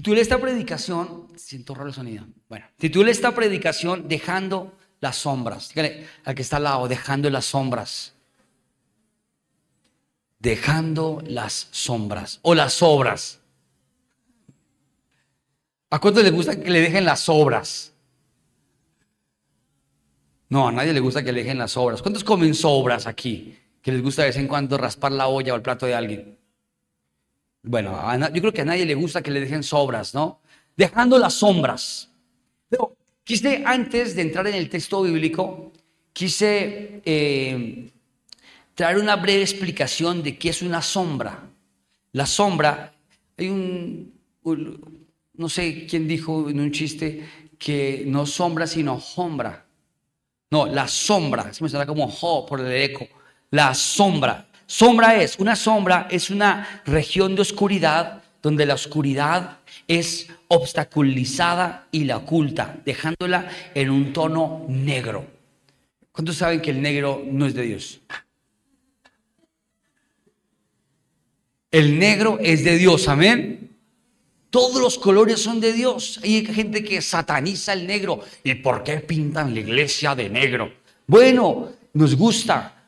Titulé esta predicación, siento raro el sonido. Bueno, titulé esta predicación Dejando las sombras. Dígale al que está al lado, dejando las sombras. Dejando las sombras o las obras. ¿A cuánto le gusta que le dejen las obras? No, a nadie le gusta que le dejen las obras. ¿Cuántos comen sobras aquí? Que les gusta de vez en cuando raspar la olla o el plato de alguien. Bueno, yo creo que a nadie le gusta que le dejen sobras, ¿no? Dejando las sombras. Pero quise, antes de entrar en el texto bíblico, quise eh, traer una breve explicación de qué es una sombra. La sombra, hay un, no sé quién dijo en un chiste que no sombra sino sombra. No, la sombra, se me suena como ho por el eco. La sombra. Sombra es, una sombra es una región de oscuridad donde la oscuridad es obstaculizada y la oculta, dejándola en un tono negro. ¿Cuántos saben que el negro no es de Dios? El negro es de Dios, amén. Todos los colores son de Dios. Hay gente que sataniza el negro. ¿Y por qué pintan la iglesia de negro? Bueno, nos gusta,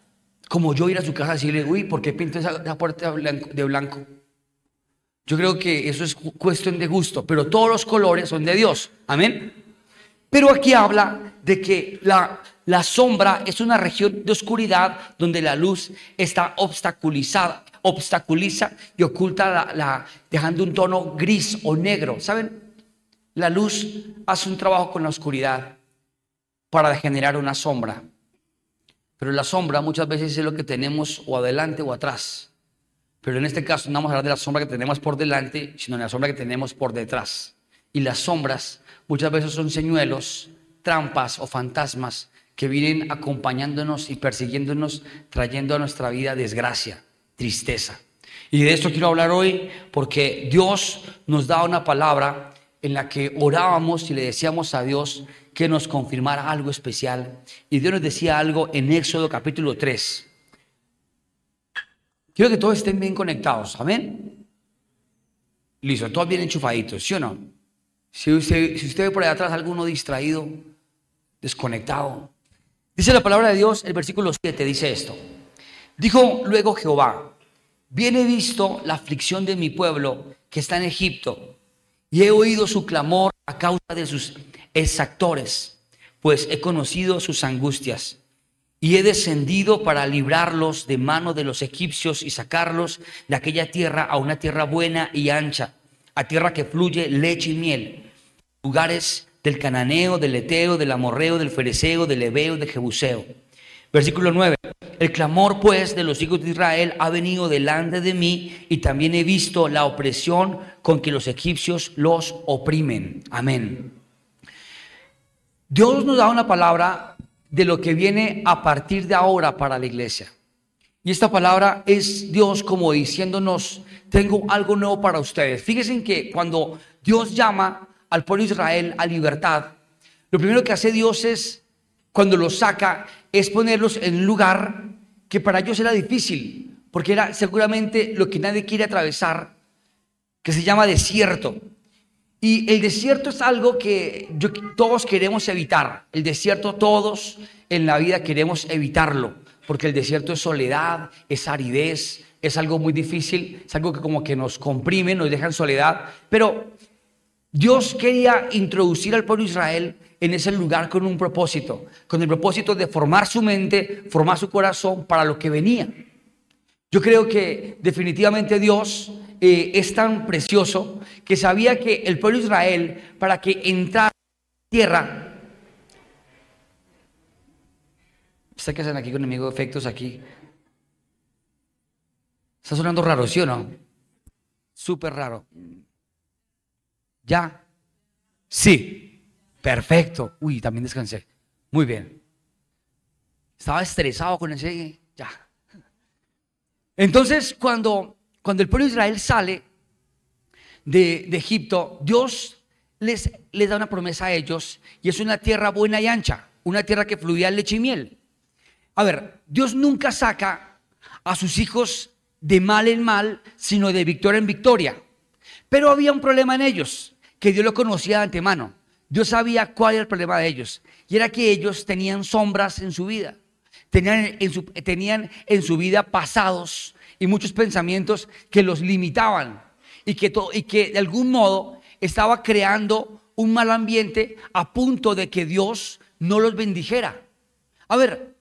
como yo ir a su casa y decirle, uy, ¿por qué pinto esa, puerta de blanco? Yo creo que eso es cuestión de gusto, pero todos los colores son de Dios. Amén. Pero aquí habla de que la, la sombra es una región de oscuridad donde la luz está obstaculizada, obstaculiza y oculta la, dejando un tono gris o negro. ¿Saben? La luz hace un trabajo con la oscuridad para generar una sombra. Pero la sombra muchas veces es lo que tenemos o adelante o atrás. Pero en este caso no vamos a hablar de la sombra que tenemos por delante, sino de la sombra que tenemos por detrás. Y las sombras muchas veces son señuelos, trampas o fantasmas que vienen acompañándonos y persiguiéndonos, trayendo a nuestra vida desgracia, tristeza. Y de esto quiero hablar hoy porque Dios nos da una palabra en la que orábamos y le decíamos a Dios que nos confirmara algo especial. Y Dios nos decía algo en Éxodo capítulo 3. Quiero que todos estén bien conectados, amén. Listo, todos bien enchufaditos, ¿sí o no? Si usted, si usted ve por ahí atrás alguno distraído, desconectado. Dice la palabra de Dios, el versículo 7 dice esto. Dijo luego Jehová, bien he visto la aflicción de mi pueblo que está en Egipto y he oído su clamor a causa de sus exactores, pues he conocido sus angustias. Y he descendido para librarlos de mano de los egipcios y sacarlos de aquella tierra a una tierra buena y ancha, a tierra que fluye leche y miel, lugares del cananeo, del eteo, del amorreo, del fereceo, del ebeo, del jebuseo. Versículo 9. El clamor pues de los hijos de Israel ha venido delante de mí y también he visto la opresión con que los egipcios los oprimen. Amén. Dios nos da una palabra de lo que viene a partir de ahora para la iglesia. Y esta palabra es Dios como diciéndonos, tengo algo nuevo para ustedes. Fíjense que cuando Dios llama al pueblo de Israel a libertad, lo primero que hace Dios es, cuando los saca, es ponerlos en un lugar que para ellos era difícil, porque era seguramente lo que nadie quiere atravesar, que se llama desierto. Y el desierto es algo que todos queremos evitar. El desierto todos en la vida queremos evitarlo, porque el desierto es soledad, es aridez, es algo muy difícil, es algo que como que nos comprime, nos deja en soledad. Pero Dios quería introducir al pueblo de Israel en ese lugar con un propósito, con el propósito de formar su mente, formar su corazón para lo que venía. Yo creo que definitivamente Dios eh, es tan precioso que sabía que el pueblo de Israel, para que entrara a tierra, ¿Está que hacen aquí con enemigo de efectos aquí? Está sonando raro, ¿sí o no? Súper raro. ¿Ya? Sí. Perfecto. Uy, también descansé. Muy bien. Estaba estresado con ese. Ya. Entonces, cuando cuando el pueblo de Israel sale de, Egipto, Dios les, les, da una promesa a ellos y es una tierra buena y ancha, una tierra que fluía leche y miel. A ver, Dios nunca saca a sus hijos de mal en mal, sino de victoria en victoria. Pero había un problema en ellos, que Dios lo conocía de antemano. Dios sabía cuál era el problema de ellos. Y era que ellos tenían sombras en su vida. Tenían en su, tenían en su vida pasados y muchos pensamientos que los limitaban. Y que, y que de algún modo estaba creando un mal ambiente a punto de que Dios no los bendijera. A ver,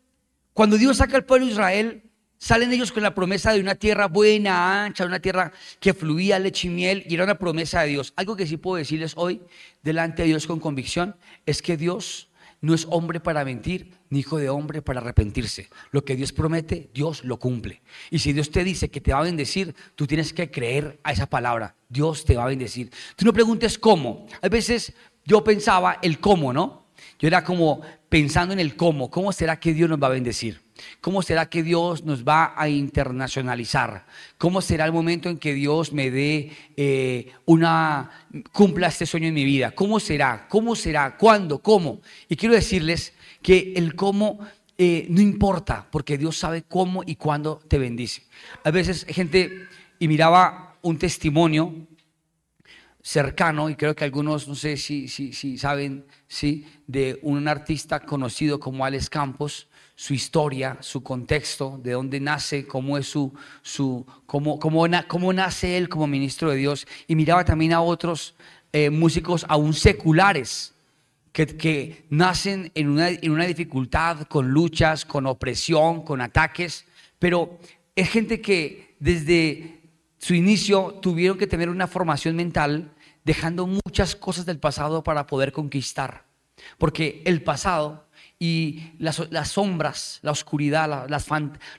cuando Dios saca al pueblo de Israel, salen ellos con la promesa de una tierra buena, ancha, una tierra que fluía leche y miel, y era una promesa de Dios. Algo que sí puedo decirles hoy, delante de Dios con convicción, es que Dios no es hombre para mentir, ni hijo de hombre para arrepentirse. Lo que Dios promete, Dios lo cumple. Y si Dios te dice que te va a bendecir, tú tienes que creer a esa palabra. Dios te va a bendecir. Tú no preguntes cómo. A veces yo pensaba el cómo, ¿no? Yo era como pensando en el cómo, ¿cómo será que Dios nos va a bendecir? ¿Cómo será que Dios nos va a internacionalizar? ¿Cómo será el momento en que Dios me dé eh, una, cumpla este sueño en mi vida? ¿Cómo será? ¿Cómo será? ¿Cuándo? ¿Cómo? Y quiero decirles que el cómo eh, no importa, porque Dios sabe cómo y cuándo te bendice. A veces gente, y miraba un testimonio cercano, y creo que algunos, no sé si, si, si saben, ¿sí? de un artista conocido como Alex Campos, su historia, su contexto, de dónde nace, cómo es su, su cómo, cómo, cómo nace él como ministro de Dios. Y miraba también a otros eh, músicos aún seculares, que, que nacen en una, en una dificultad, con luchas, con opresión, con ataques, pero es gente que desde su inicio tuvieron que tener una formación mental dejando muchas cosas del pasado para poder conquistar. Porque el pasado y las, sombras, la oscuridad, las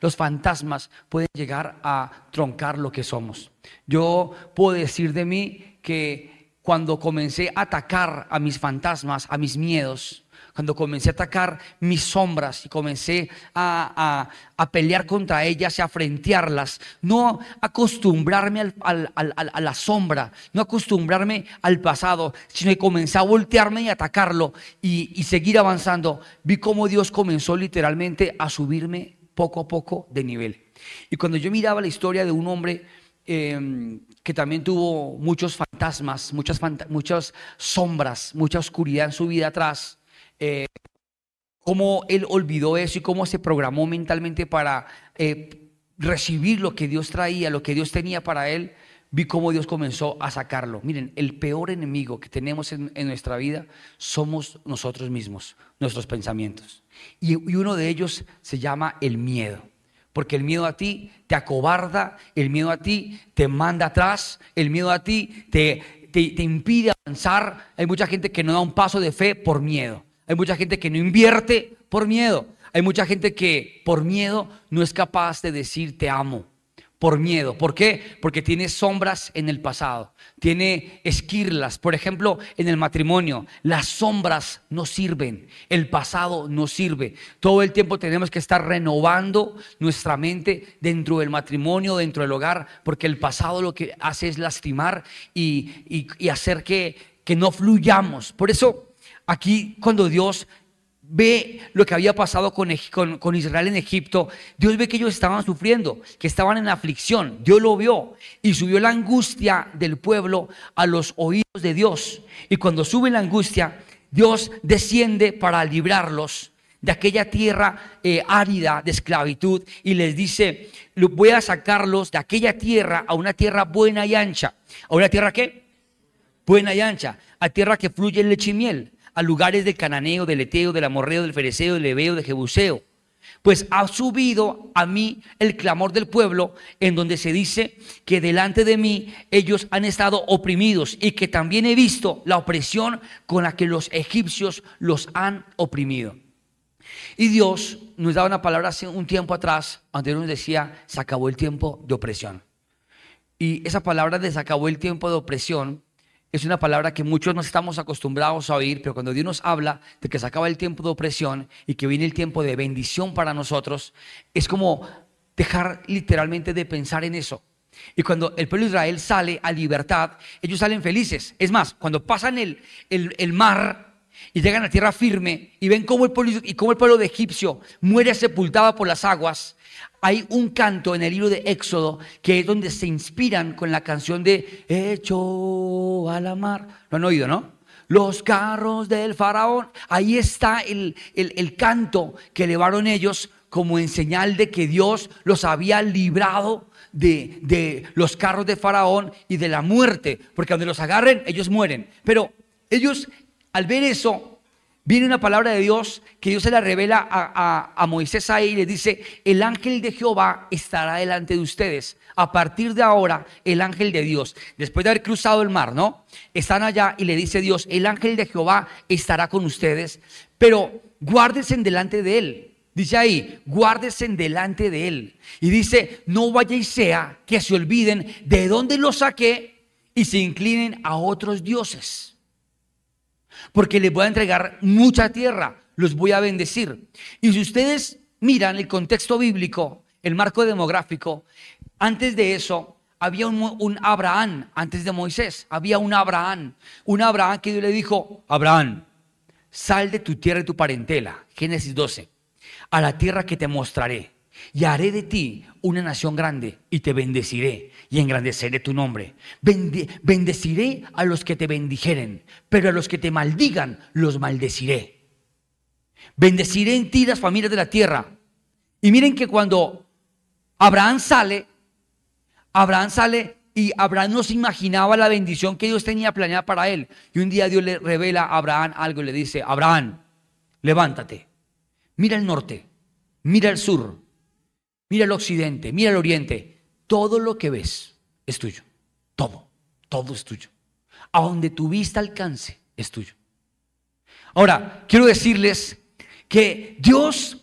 los fantasmas pueden llegar a troncar lo que somos. Yo puedo decir de mí que cuando comencé a atacar a mis fantasmas, a mis miedos, cuando comencé a atacar mis sombras y comencé a, pelear contra ellas y a frentearlas, no acostumbrarme a la sombra, no acostumbrarme al pasado, sino que comencé a voltearme y atacarlo y, seguir avanzando, vi cómo Dios comenzó literalmente a subirme poco a poco de nivel. Y cuando yo miraba la historia de un hombre em, que también tuvo muchos fantasmas, muchas, muchas sombras, mucha oscuridad en su vida atrás, eh, cómo él olvidó eso y cómo se programó mentalmente para eh, recibir lo que Dios traía, lo que Dios tenía para él, vi cómo Dios comenzó a sacarlo. Miren, el peor enemigo que tenemos en, nuestra vida somos nosotros mismos, nuestros pensamientos. Y, uno de ellos se llama el miedo. Porque el miedo a ti te acobarda, el miedo a ti te manda atrás, el miedo a ti te, te impide avanzar. Hay mucha gente que no da un paso de fe por miedo. Hay mucha gente que no invierte por miedo. Hay mucha gente que por miedo no es capaz de decir te amo. Por miedo. ¿Por qué? Porque tiene sombras en el pasado. Tiene esquirlas. Por ejemplo, en el matrimonio, las sombras no sirven. El pasado no sirve. Todo el tiempo tenemos que estar renovando nuestra mente dentro del matrimonio, dentro del hogar, porque el pasado lo que hace es lastimar y, hacer que, que no fluyamos. Por eso Aquí cuando Dios ve lo que había pasado con, Israel en Egipto, Dios ve que ellos estaban sufriendo, que estaban en aflicción. Dios lo vio y subió la angustia del pueblo a los oídos de Dios. Y cuando sube la angustia, Dios desciende para librarlos de aquella tierra eh, árida de esclavitud y les dice, voy a sacarlos de aquella tierra a una tierra buena y ancha. ¿A una tierra qué? Buena y ancha. A tierra que fluye leche y miel a lugares del cananeo, del eteo, del amorreo, del fereceo, del ebeo, del jebuseo. Pues ha subido a mí el clamor del pueblo, en donde se dice que delante de mí ellos han estado oprimidos y que también he visto la opresión con la que los egipcios los han oprimido. Y Dios nos daba una palabra hace un tiempo atrás, donde nos decía, se acabó el tiempo de opresión. Y esa palabra de se acabó el tiempo de opresión es una palabra que muchos no estamos acostumbrados a oír, pero cuando Dios nos habla de que se acaba el tiempo de opresión y que viene el tiempo de bendición para nosotros, es como dejar literalmente de pensar en eso. Y cuando el pueblo de Israel sale a libertad, ellos salen felices. Es más, cuando pasan el, el, mar, y llegan a tierra firme y ven cómo el pueblo, y cómo el pueblo de egipcio muere sepultado por las aguas, hay un canto en el libro de Éxodo que es donde se inspiran con la canción de Hecho a la mar. Lo han oído, ¿no? Los carros del faraón. Ahí está el, el canto que elevaron ellos como en señal de que Dios los había librado de, de, los carros de Faraón y de la muerte, porque donde los agarren, ellos mueren. Pero ellos, al ver eso, Viene una palabra de Dios que Dios se la revela a, Moisés ahí y le dice, el ángel de Jehová estará delante de ustedes. A partir de ahora, el ángel de Dios, después de haber cruzado el mar, ¿no? Están allá y le dice Dios, el ángel de Jehová estará con ustedes, pero guárdense delante de él. Dice ahí, guárdense delante de él. Y dice, no vaya y sea que se olviden de dónde los saqué y se inclinen a otros dioses porque les voy a entregar mucha tierra, los voy a bendecir. Y si ustedes miran el contexto bíblico, el marco demográfico, antes de eso había un, Abraham, antes de Moisés, había un Abraham, un Abraham que Dios le dijo, Abraham, sal de tu tierra y tu parentela, Génesis 12, a la tierra que te mostraré y haré de ti una nación grande y te bendeciré y engrandeceré tu nombre. bendeciré a los que te bendijeren, pero a los que te maldigan los maldeciré. Bendeciré en ti las familias de la tierra. Y miren que cuando Abraham sale, Abraham sale y Abraham no se imaginaba la bendición que Dios tenía planeada para él. Y un día Dios le revela a Abraham algo y le dice, Abraham, levántate, mira el norte, mira el sur, mira el occidente, mira el oriente. Todo lo que ves es tuyo. Todo, todo es tuyo. A donde tu vista alcance es tuyo. Ahora, quiero decirles que Dios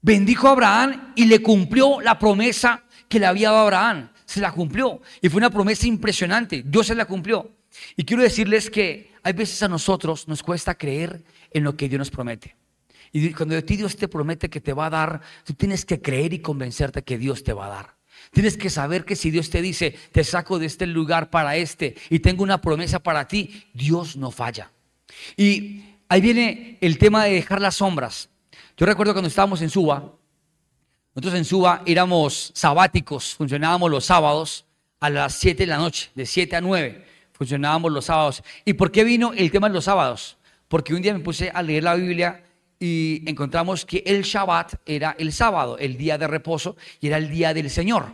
bendijo a Abraham y le cumplió la promesa que le había dado a Abraham. Se la cumplió. Y fue una promesa impresionante. Dios se la cumplió. Y quiero decirles que hay veces a nosotros nos cuesta creer en lo que Dios nos promete. Y cuando a ti Dios te promete que te va a dar, tú tienes que creer y convencerte que Dios te va a dar. Tienes que saber que si Dios te dice, te saco de este lugar para este y tengo una promesa para ti, Dios no falla. Y ahí viene el tema de dejar las sombras. Yo recuerdo cuando estábamos en Suba, nosotros en Suba éramos sabáticos, funcionábamos los sábados a las 7 de la noche, de 7 a 9, funcionábamos los sábados. ¿Y por qué vino el tema de los sábados? Porque un día me puse a leer la Biblia y encontramos que el Shabbat era el sábado, el día de reposo, y era el día del Señor.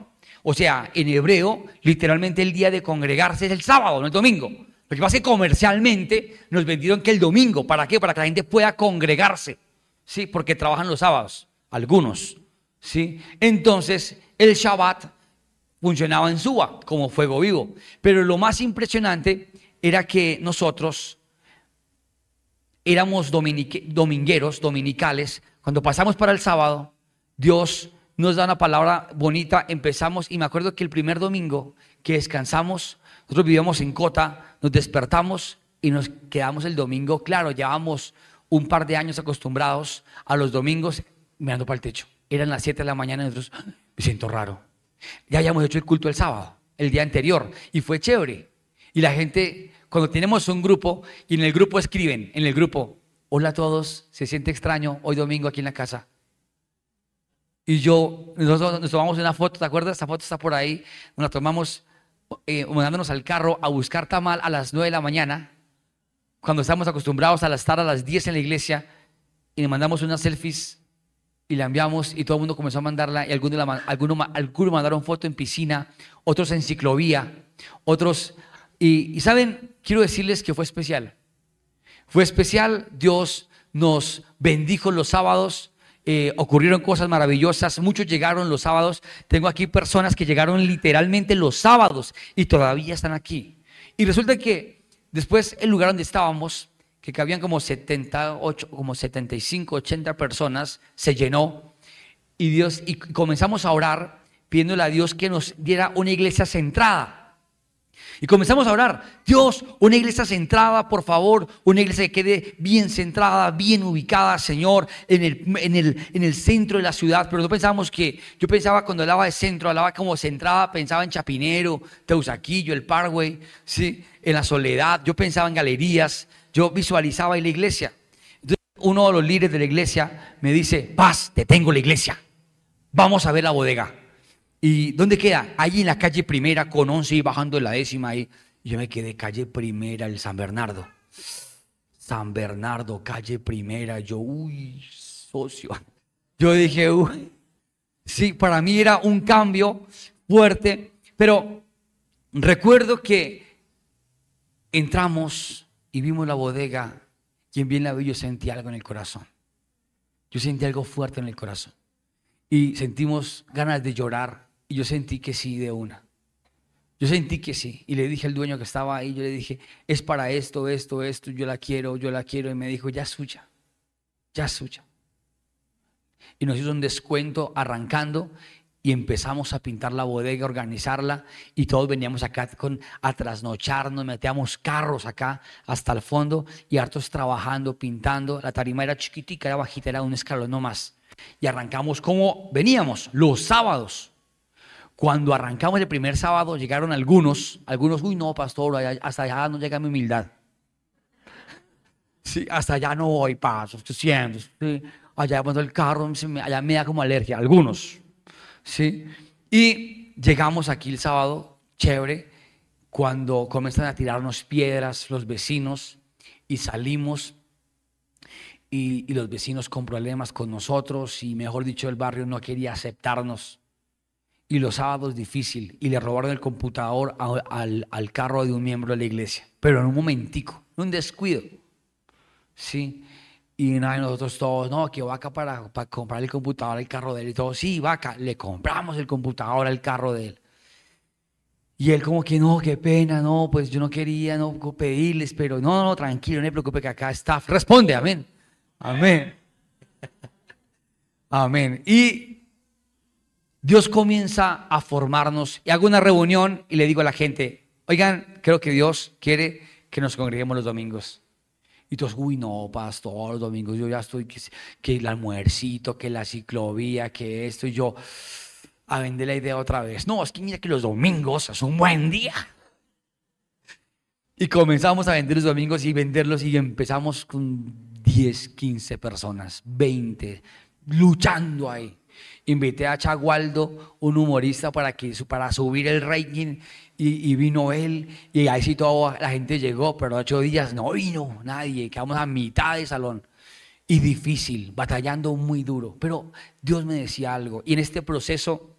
O sea, en hebreo, literalmente el día de congregarse es el sábado, no el domingo. Lo que pasa es que comercialmente nos vendieron que el domingo, ¿para qué? Para que la gente pueda congregarse, ¿sí? Porque trabajan los sábados, algunos, ¿sí? Entonces, el Shabbat funcionaba en Suba como fuego vivo. Pero lo más impresionante era que nosotros éramos domingueros, dominicales, cuando pasamos para el sábado, Dios nos da una palabra bonita, empezamos, y me acuerdo que el primer domingo que descansamos, nosotros vivíamos en Cota, nos despertamos y nos quedamos el domingo, claro, llevamos un par de años acostumbrados a los domingos mirando para el techo. Eran las 7 de la mañana y nosotros, ah, me siento raro. Ya habíamos hecho el culto el sábado, el día anterior, y fue chévere. Y la gente cuando tenemos un grupo y en el grupo escriben, en el grupo, hola a todos, se siente extraño hoy domingo aquí en la casa. Y yo, nosotros nos tomamos una foto, ¿te acuerdas? Esta foto está por ahí, nos la tomamos eh, mandándonos al carro a buscar tamal a las 9 de la mañana, cuando estamos acostumbrados a estar a las 10 en la iglesia, y le mandamos unas selfies y la enviamos y todo el mundo comenzó a mandarla y algunos, algunos, algunos mandaron foto en piscina, otros en ciclovía, otros y, saben, quiero decirles que fue especial. Fue especial, Dios nos bendijo los sábados, eh, ocurrieron cosas maravillosas, muchos llegaron los sábados, tengo aquí personas que llegaron literalmente los sábados y todavía están aquí. Y resulta que después el lugar donde estábamos, que cabían como 78, como 75, 80 personas, se llenó y Dios y comenzamos a orar pidiéndole a Dios que nos diera una iglesia centrada. Y comenzamos a orar, Dios, una iglesia centrada, por favor, una iglesia que quede bien centrada, bien ubicada, Señor, en el, en el, en el centro de la ciudad. Pero no pensábamos que, yo pensaba cuando hablaba de centro, hablaba como centrada, pensaba en Chapinero, Teusaquillo, el Parkway, ¿sí? en la soledad, yo pensaba en galerías, yo visualizaba ahí la iglesia. Entonces, uno de los líderes de la iglesia me dice, paz, te tengo la iglesia. Vamos a ver la bodega. ¿Y dónde queda? Allí en la calle primera con 11 y bajando en la décima yo me quedé calle primera, el San Bernardo. San Bernardo, calle primera. Yo, uy, socio. Yo dije, uy. Sí, para mí era un cambio fuerte, pero recuerdo que entramos y vimos la bodega y en bien la vi yo sentí algo en el corazón. Yo sentí algo fuerte en el corazón. Y sentimos ganas de llorar y yo sentí que sí de una. Yo sentí que sí. Y le dije al dueño que estaba ahí, yo le dije, es para esto, esto, esto, yo la quiero, yo la quiero. Y me dijo, ya es suya, ya es suya. Y nos hizo un descuento arrancando y empezamos a pintar la bodega, organizarla y todos veníamos acá con, a trasnocharnos, metíamos carros acá hasta el fondo y hartos trabajando, pintando. La tarima era chiquitica, era bajita, era un escalón no más. Y arrancamos como veníamos, los sábados. Cuando arrancamos el primer sábado llegaron algunos, algunos, uy no, pastor, hasta allá no llega mi humildad. Sí, hasta allá no voy, paso, siento. Sí. Allá cuando el carro, allá me da como alergia, algunos. ¿sí? Y llegamos aquí el sábado, chévere, cuando comienzan a tirarnos piedras los vecinos y salimos y, los vecinos con problemas con nosotros y mejor dicho el barrio no quería aceptarnos. Y los sábados difícil y le robaron el computador al, al, carro de un miembro de la iglesia, pero en un momentico, un descuido. Sí, y nosotros todos, no, que vaca para, para comprar el computador al carro de él. Y todos, sí, vaca, le compramos el computador al carro de él. Y él como que, no, qué pena, no, pues yo no quería no pedirles, pero no, no, tranquilo, no me preocupe que acá está. Responde, amén. Amén. Amén. Y Dios comienza a formarnos. Y hago una reunión y le digo a la gente, oigan, creo que Dios quiere que nos congreguemos los domingos. Y todos, uy, no, pastor, los domingos yo ya estoy, que, el almuercito, que la ciclovía, que esto, y yo a vender la idea otra vez. No, es que mira que los domingos es un buen día. Y comenzamos a vender los domingos y venderlos y empezamos con 10, 15 personas, 20, luchando ahí. Invité a Chagualdo, un humorista, para, que, para subir el rating y, vino él, y ahí sí toda la gente llegó, pero ocho días no vino nadie, quedamos a mitad de salón. Y difícil, batallando muy duro. Pero Dios me decía algo, y en este proceso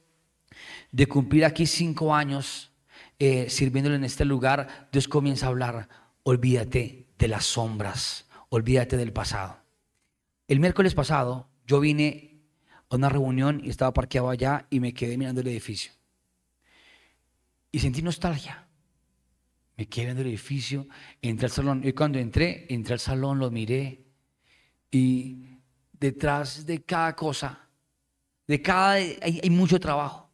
de cumplir aquí cinco años eh, sirviéndole en este lugar, Dios comienza a hablar, olvídate de las sombras, olvídate del pasado. El miércoles pasado yo vine a una reunión y estaba parqueado allá y me quedé mirando el edificio y sentí nostalgia. Me quedé en el edificio, entré al salón. Y cuando entré, entré al salón, lo miré. Y detrás de cada cosa, de cada, hay, mucho trabajo.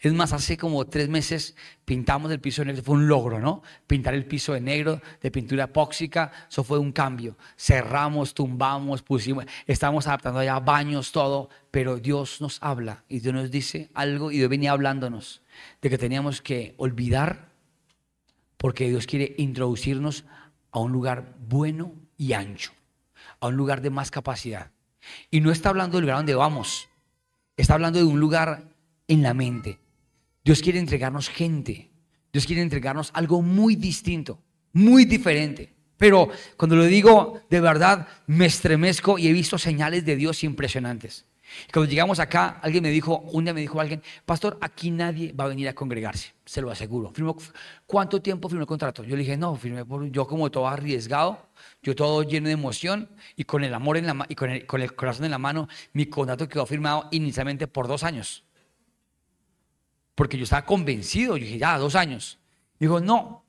Es más, hace como tres meses pintamos el piso de negro, fue un logro, ¿no? Pintar el piso de negro, de pintura epóxica, eso fue un cambio. Cerramos, tumbamos, pusimos, estamos adaptando ya baños, todo, pero Dios nos habla y Dios nos dice algo y Dios venía hablándonos de que teníamos que olvidar porque Dios quiere introducirnos a un lugar bueno y ancho, a un lugar de más capacidad. Y no está hablando del lugar donde vamos, está hablando de un lugar en la mente. Dios quiere entregarnos gente, Dios quiere entregarnos algo muy distinto, muy diferente. Pero cuando lo digo de verdad, me estremezco y he visto señales de Dios impresionantes. Cuando llegamos acá, alguien me dijo, un día me dijo alguien, pastor, aquí nadie va a venir a congregarse, se lo aseguro. ¿Cuánto tiempo firmó el contrato? Yo le dije, no, firmé por, yo como todo arriesgado, yo todo lleno de emoción y con el amor en la y con el, con el corazón en la mano, mi contrato quedó firmado inicialmente por dos años. Porque yo estaba convencido, yo dije, ya, dos años. Dijo, no,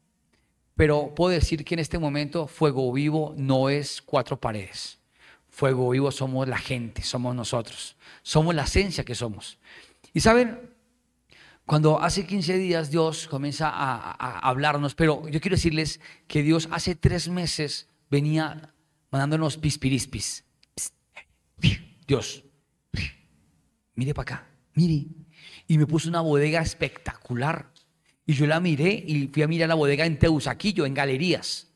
pero puedo decir que en este momento Fuego Vivo no es cuatro paredes. Fuego vivo somos la gente, somos nosotros. Somos la esencia que somos. Y saben, cuando hace 15 días Dios comienza a, hablarnos, pero yo quiero decirles que Dios hace tres meses venía mandándonos pispirispis. Dios, mire para acá, mire. Y me puso una bodega espectacular. Y yo la miré y fui a mirar la bodega en Teusaquillo, en galerías.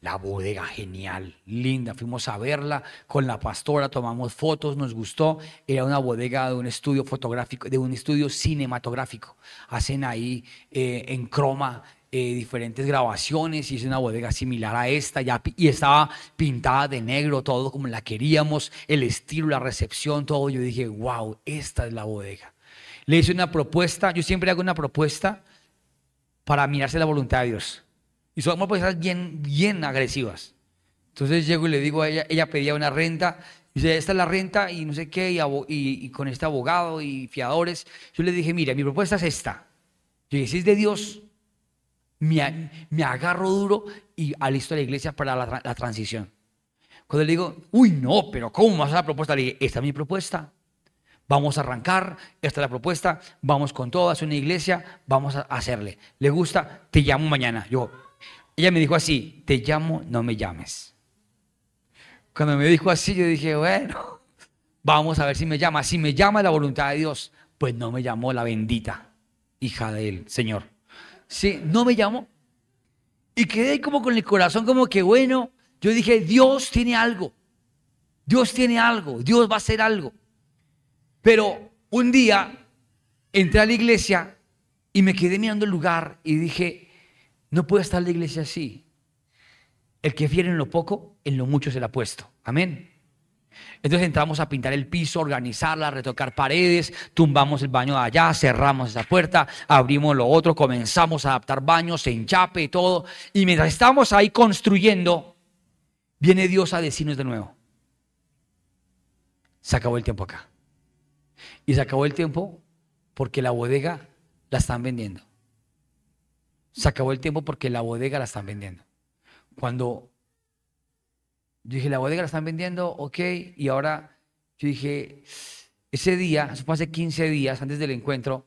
La bodega genial, linda. Fuimos a verla con la pastora, tomamos fotos, nos gustó. Era una bodega de un estudio fotográfico, de un estudio cinematográfico. Hacen ahí eh, en croma eh, diferentes grabaciones es una bodega similar a esta y estaba pintada de negro, todo como la queríamos, el estilo, la recepción, todo. Yo dije, wow, esta es la bodega. Le hice una propuesta, yo siempre hago una propuesta para mirarse la voluntad de Dios. Y son propuestas bien, bien agresivas. Entonces llego y le digo a ella, ella pedía una renta, dice, esta es la renta y no sé qué, y, y, con este abogado y fiadores. Yo le dije, mira, mi propuesta es esta. Yo dije, si es de Dios, me, me agarro duro y alisto a la iglesia para la, la, transición. Cuando le digo, uy, no, pero ¿cómo vas a la propuesta? Le dije, esta es mi propuesta. Vamos a arrancar, esta es la propuesta, vamos con todo, es una iglesia, vamos a hacerle. ¿Le gusta? Te llamo mañana. Yo, ella me dijo así, te llamo, no me llames. Cuando me dijo así, yo dije, bueno, vamos a ver si me llama. Si me llama la voluntad de Dios, pues no me llamó la bendita hija del Señor. Sí, no me llamó. Y quedé como con el corazón como que, bueno, yo dije, Dios tiene algo. Dios tiene algo. Dios va a hacer algo. Pero un día entré a la iglesia y me quedé mirando el lugar y dije, no puede estar la iglesia así. El que fiere en lo poco, en lo mucho se le ha puesto. Amén. Entonces entramos a pintar el piso, organizarla, retocar paredes, tumbamos el baño de allá, cerramos esa puerta, abrimos lo otro, comenzamos a adaptar baños, enchape y todo. Y mientras estamos ahí construyendo, viene Dios a decirnos de nuevo, se acabó el tiempo acá. Y se acabó el tiempo porque la bodega la están vendiendo. Se acabó el tiempo porque la bodega la están vendiendo. Cuando yo dije, la bodega la están vendiendo, ok, y ahora yo dije, ese día, eso fue hace 15 días antes del encuentro,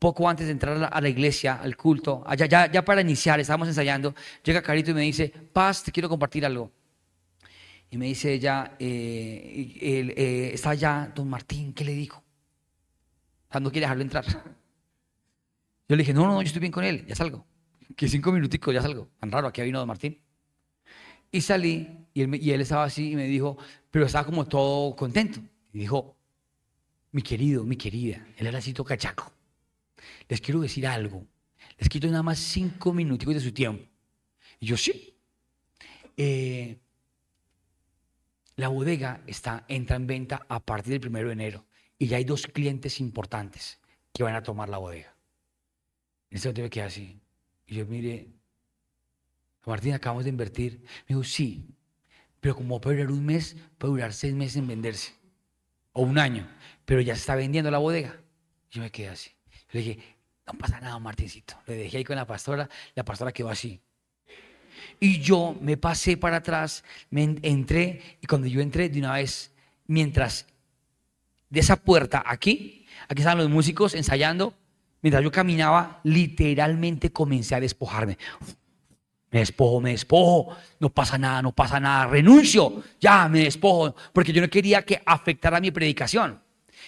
poco antes de entrar a la iglesia, al culto, allá, ya, para iniciar, estábamos ensayando, llega Carito y me dice, Paz, te quiero compartir algo. Y me dice ella, eh, eh, está allá don Martín, ¿qué le dijo? No quiere dejarlo entrar. Yo le dije, no, no, yo estoy bien con él, ya salgo. Que cinco minuticos, ya salgo. Tan raro, aquí vino Don Martín. Y salí y él, estaba así y me dijo, pero estaba como todo contento. Y dijo, mi querido, mi querida, él era así cachaco. Les quiero decir algo. Les quito nada más cinco minuticos de su tiempo. Y yo, sí. Eh, la bodega está, entra en venta a partir del primero de enero. Y ya hay dos clientes importantes que van a tomar la bodega. En ese momento me quedé así. Y yo mire, Martín, acabamos de invertir. Me dijo, sí, pero como puede durar un mes, puede durar seis meses en venderse. O un año. Pero ya se está vendiendo la bodega. Y yo me quedé así. le dije, no pasa nada, Martincito. Le dejé ahí con la pastora. La pastora quedó así. Y yo me pasé para atrás, me entré. Y cuando yo entré de una vez, mientras de esa puerta aquí, aquí estaban los músicos ensayando, mientras yo caminaba, literalmente comencé a despojarme. Me despojo, me despojo, no pasa nada, no pasa nada, renuncio, ya me despojo, porque yo no quería que afectara mi predicación,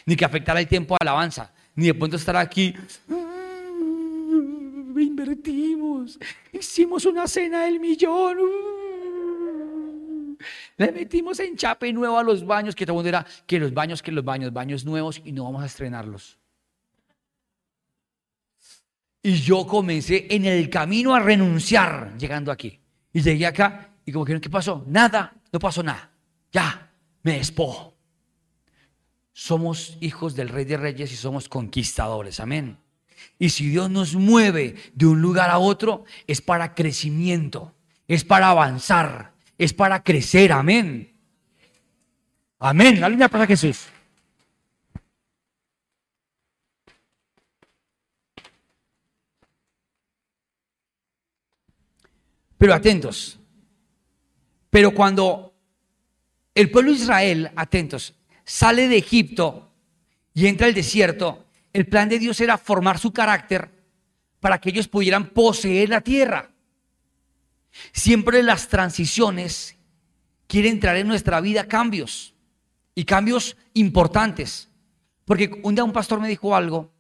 ni que afectara el tiempo de alabanza, ni de pronto estar aquí. Mm, invertimos, hicimos una cena del millón. Mm. Le metimos en chape nuevo a los baños, que todo el mundo era que los baños, que los baños, baños nuevos y no vamos a estrenarlos. Y yo comencé en el camino a renunciar llegando aquí. Y llegué acá y como que, ¿qué pasó? Nada, no pasó nada. Ya, me despojo. Somos hijos del Rey de Reyes y somos conquistadores. Amén. Y si Dios nos mueve de un lugar a otro, es para crecimiento, es para avanzar, es para crecer. Amén. Amén. La línea para Jesús. Pero atentos. Pero cuando el pueblo de Israel, atentos, sale de Egipto y entra al desierto, el plan de Dios era formar su carácter para que ellos pudieran poseer la tierra. Siempre las transiciones quieren traer en nuestra vida cambios y cambios importantes. Porque un día un pastor me dijo algo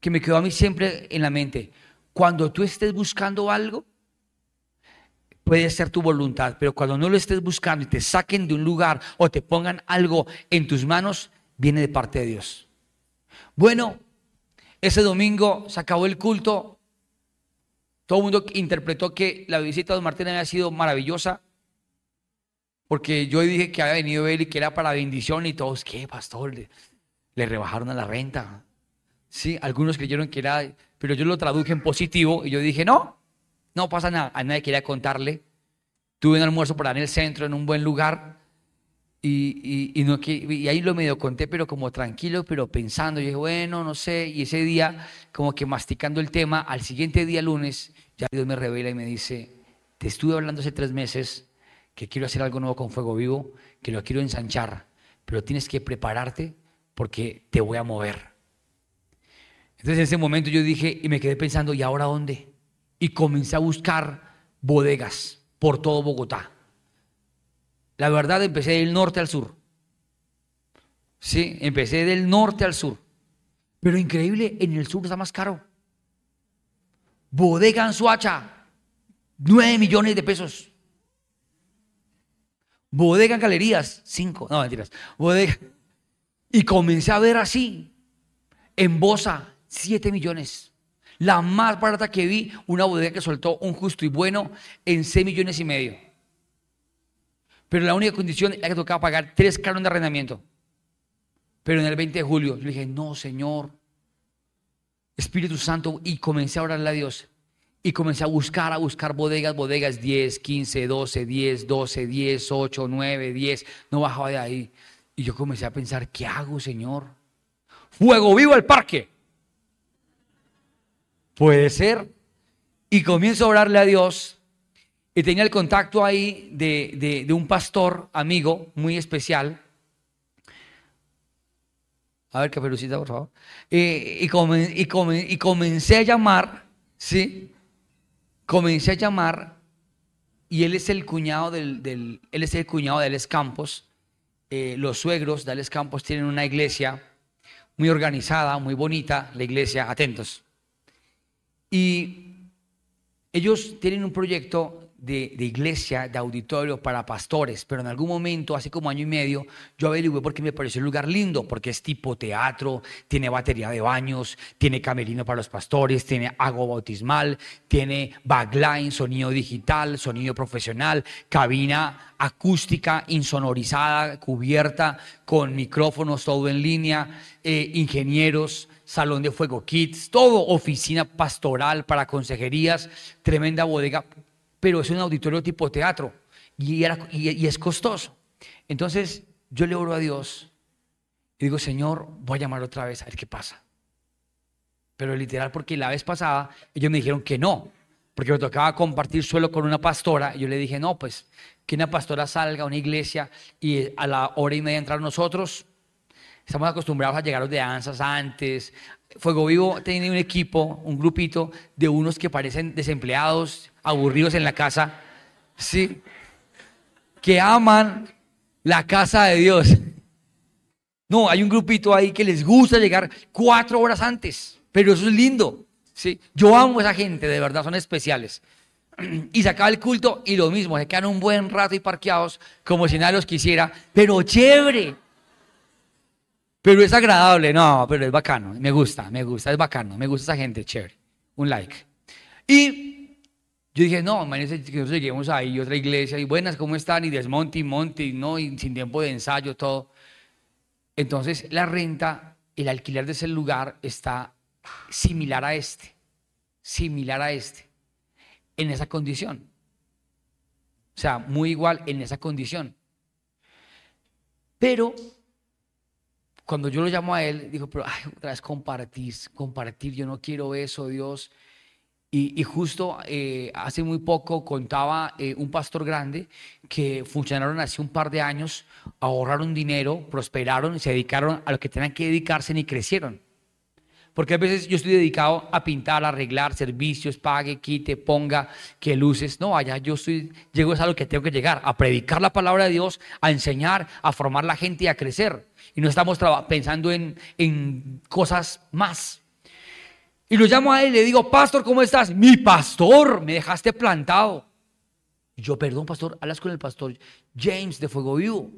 que me quedó a mí siempre en la mente. Cuando tú estés buscando algo, puede ser tu voluntad, pero cuando no lo estés buscando y te saquen de un lugar o te pongan algo en tus manos, viene de parte de Dios. Bueno, ese domingo se acabó el culto. Todo el mundo interpretó que la visita de Don Martín había sido maravillosa. Porque yo dije que había venido él y que era para bendición y todos, ¿qué, pastor? Le, rebajaron a la renta. Sí, algunos creyeron que era, pero yo lo traduje en positivo y yo dije, no, no pasa nada. A nadie quería contarle. Tuve un almuerzo por ahí en el centro, en un buen lugar. Y, y, no, y ahí lo medio conté, pero como tranquilo, pero pensando. Y dije, bueno, no sé. Y ese día, como que masticando el tema, al siguiente día, lunes, ya Dios me revela y me dice, te estuve hablando hace tres meses que quiero hacer algo nuevo con Fuego Vivo, que lo quiero ensanchar, pero tienes que prepararte porque te voy a mover. Entonces en ese momento yo dije y me quedé pensando, ¿y ahora dónde? Y comencé a buscar bodegas por todo Bogotá. La verdad empecé del norte al sur. Sí, empecé del norte al sur. Pero increíble, en el sur está más caro. Bodega en Suacha, 9 millones de pesos. Bodega en Galerías, 5, no mentiras. Bodega. Y comencé a ver así. En Bosa, 7 millones. La más barata que vi, una bodega que soltó un justo y bueno en 6 millones y medio. Pero la única condición era que tocaba pagar tres carros de arrendamiento. Pero en el 20 de julio yo dije, no, Señor, Espíritu Santo, y comencé a orarle a Dios. Y comencé a buscar, a buscar bodegas, bodegas 10, 15, 12, 10, 12, 10, 8, 9, 10. No bajaba de ahí. Y yo comencé a pensar, ¿qué hago, Señor? Fuego vivo al parque. Puede ser. Y comienzo a orarle a Dios. Y tenía el contacto ahí de, un pastor amigo muy especial. A ver, caperucita, por favor. y, y, comencé a llamar, ¿sí? Comencé a llamar y él es el cuñado del, él es el cuñado de Alex Campos. Eh, los suegros de Alex Campos tienen una iglesia muy organizada, muy bonita, la iglesia, atentos. Y ellos tienen un proyecto de, iglesia, de auditorio para pastores, pero en algún momento, hace como año y medio, yo averigué porque me pareció un lugar lindo, porque es tipo teatro, tiene batería de baños, tiene camerino para los pastores, tiene agua bautismal, tiene backline, sonido digital, sonido profesional, cabina acústica, insonorizada, cubierta, con micrófonos, todo en línea, eh, ingenieros, salón de fuego kits, todo, oficina pastoral para consejerías, tremenda bodega pero es un auditorio tipo teatro y, es costoso. Entonces yo le oro a Dios y digo, Señor, voy a llamar otra vez a ver qué pasa. Pero literal, porque la vez pasada ellos me dijeron que no, porque me tocaba compartir suelo con una pastora. Y yo le dije, no, pues que una pastora salga a una iglesia y a la hora y media entrar nosotros. Estamos acostumbrados a llegar de danzas antes. Fuego Vivo tiene un equipo, un grupito de unos que parecen desempleados, aburridos en la casa, sí, que aman la casa de Dios. No, hay un grupito ahí que les gusta llegar cuatro horas antes, pero eso es lindo. ¿sí? Yo amo a esa gente, de verdad, son especiales. Y se acaba el culto y lo mismo, se quedan un buen rato y parqueados como si nadie los quisiera, pero chévere. Pero es agradable, no, pero es bacano, me gusta, me gusta, es bacano, me gusta esa gente, chévere. Un like. Y yo dije, no, imagínense que nosotros lleguemos ahí, otra iglesia, y buenas, ¿cómo están? Y desmonte y monte, ¿no? Y sin tiempo de ensayo, todo. Entonces, la renta, el alquiler de ese lugar está similar a este, similar a este, en esa condición. O sea, muy igual en esa condición. Pero, cuando yo lo llamo a él, digo, pero, otra vez compartir, compartir, yo no quiero eso, Dios. Y, justo eh, hace muy poco contaba eh, un pastor grande que funcionaron hace un par de años, ahorraron dinero, prosperaron y se dedicaron a lo que tenían que dedicarse y crecieron. Porque a veces yo estoy dedicado a pintar, arreglar servicios, pague, quite, ponga, que luces. No, allá yo estoy, llego a lo que tengo que llegar, a predicar la palabra de Dios, a enseñar, a formar la gente y a crecer. Y no estamos pensando en, en cosas más. Y lo llamo a él y le digo, pastor, ¿cómo estás? Mi pastor, me dejaste plantado. Y yo, perdón, pastor, hablas con el pastor James de Fuego Vivo.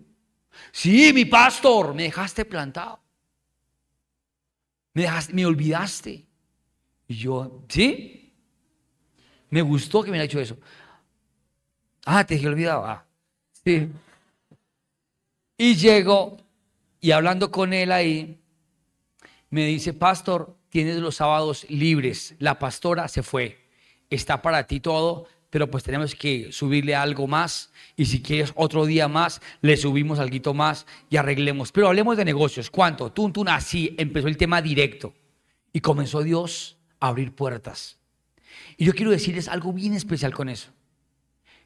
Sí, mi pastor, me dejaste plantado. Me, dejaste, me olvidaste. Y yo, ¿sí? Me gustó que me haya hecho eso. Ah, te dejé olvidado. Ah, sí. Y llego y hablando con él ahí, me dice, pastor, tienes los sábados libres. La pastora se fue. Está para ti todo, pero pues tenemos que subirle algo más. Y si quieres otro día más, le subimos algo más y arreglemos. Pero hablemos de negocios. ¿Cuánto? Tun, tun, así empezó el tema directo. Y comenzó Dios a abrir puertas. Y yo quiero decirles algo bien especial con eso.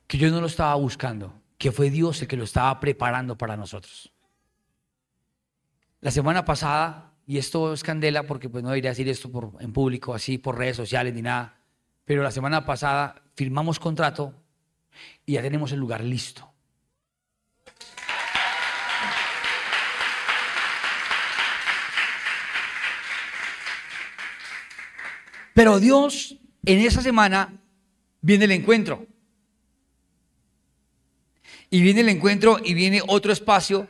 Que yo no lo estaba buscando, que fue Dios el que lo estaba preparando para nosotros. La semana pasada y esto es candela porque pues no debería decir esto en público, así por redes sociales ni nada, pero la semana pasada firmamos contrato y ya tenemos el lugar listo. Pero Dios en esa semana viene el encuentro. Y viene el encuentro y viene otro espacio.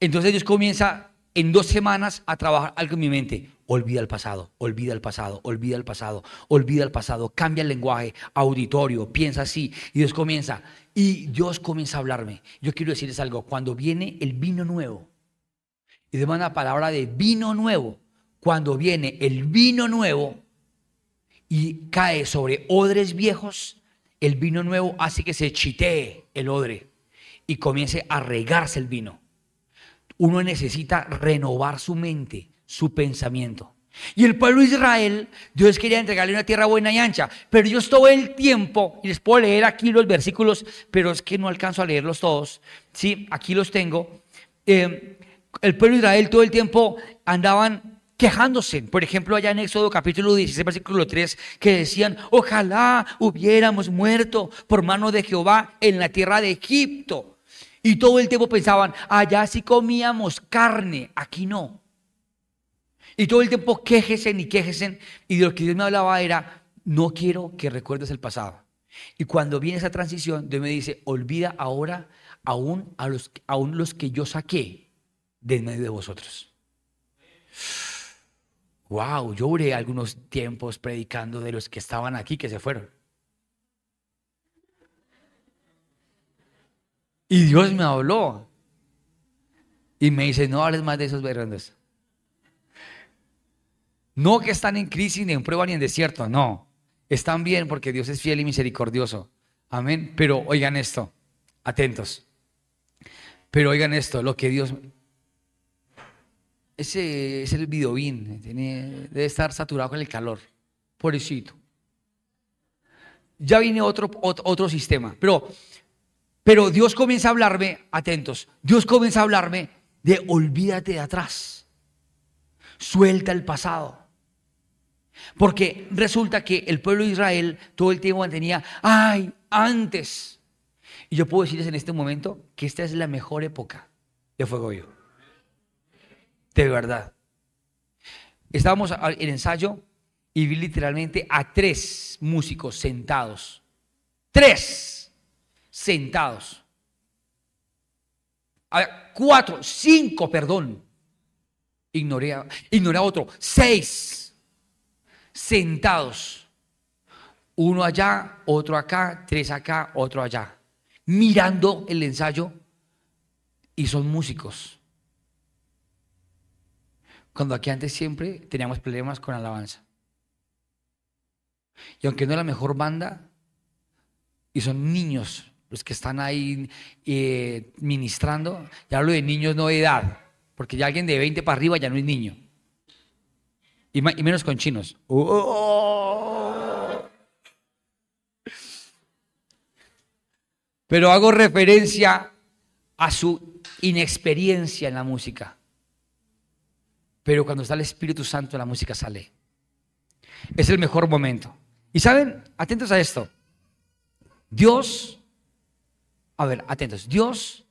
Entonces Dios comienza en dos semanas a trabajar algo en mi mente. Olvida el pasado, olvida el pasado, olvida el pasado, olvida el pasado, cambia el lenguaje, auditorio, piensa así. Y Dios comienza, y Dios comienza a hablarme. Yo quiero decirles algo, cuando viene el vino nuevo, y demanda la palabra de vino nuevo, cuando viene el vino nuevo y cae sobre odres viejos, el vino nuevo hace que se chitee el odre y comience a regarse el vino uno necesita renovar su mente, su pensamiento. Y el pueblo de Israel, Dios quería entregarle una tierra buena y ancha, pero Dios todo el tiempo, y les puedo leer aquí los versículos, pero es que no alcanzo a leerlos todos, sí, aquí los tengo. Eh, el pueblo de Israel todo el tiempo andaban quejándose. Por ejemplo, allá en Éxodo capítulo 16, versículo 3, que decían, ojalá hubiéramos muerto por mano de Jehová en la tierra de Egipto y todo el tiempo pensaban, allá sí comíamos carne, aquí no. Y todo el tiempo quejesen y quejesen. Y de lo que Dios me hablaba era, no quiero que recuerdes el pasado. Y cuando viene esa transición, Dios me dice, olvida ahora aún a los, aún los que yo saqué de medio de vosotros. Wow, yo duré algunos tiempos predicando de los que estaban aquí que se fueron. Y Dios me habló. Y me dice, no hables más de esos verdes. No que están en crisis, ni en prueba, ni en desierto, no. Están bien porque Dios es fiel y misericordioso. Amén. Pero oigan esto, atentos. Pero oigan esto, lo que Dios... Ese es el tiene, debe estar saturado con el calor. Pobrecito. Ya viene otro, otro sistema. Pero pero Dios comienza a hablarme, atentos, Dios comienza a hablarme de olvídate de atrás. Suelta el pasado. Porque resulta que el pueblo de Israel todo el tiempo mantenía, ay, antes. Y yo puedo decirles en este momento que esta es la mejor época de Fuego Yo. De verdad. Estábamos en ensayo y vi literalmente a tres músicos sentados. Tres sentados. A cuatro, cinco, perdón. Ignoré, ignoré a otro. Seis sentados. Uno allá, otro acá, tres acá, otro allá. Mirando el ensayo y son músicos. Cuando aquí antes siempre teníamos problemas con alabanza. Y aunque no es la mejor banda, y son niños los que están ahí eh, ministrando, ya hablo de niños no de edad, porque ya alguien de 20 para arriba ya no es niño. Y, menos con chinos. Oh. Pero hago referencia a su inexperiencia en la música. Pero cuando está el Espíritu Santo, la música sale. Es el mejor momento. Y saben, atentos a esto. Dios a ver, atentos. Dios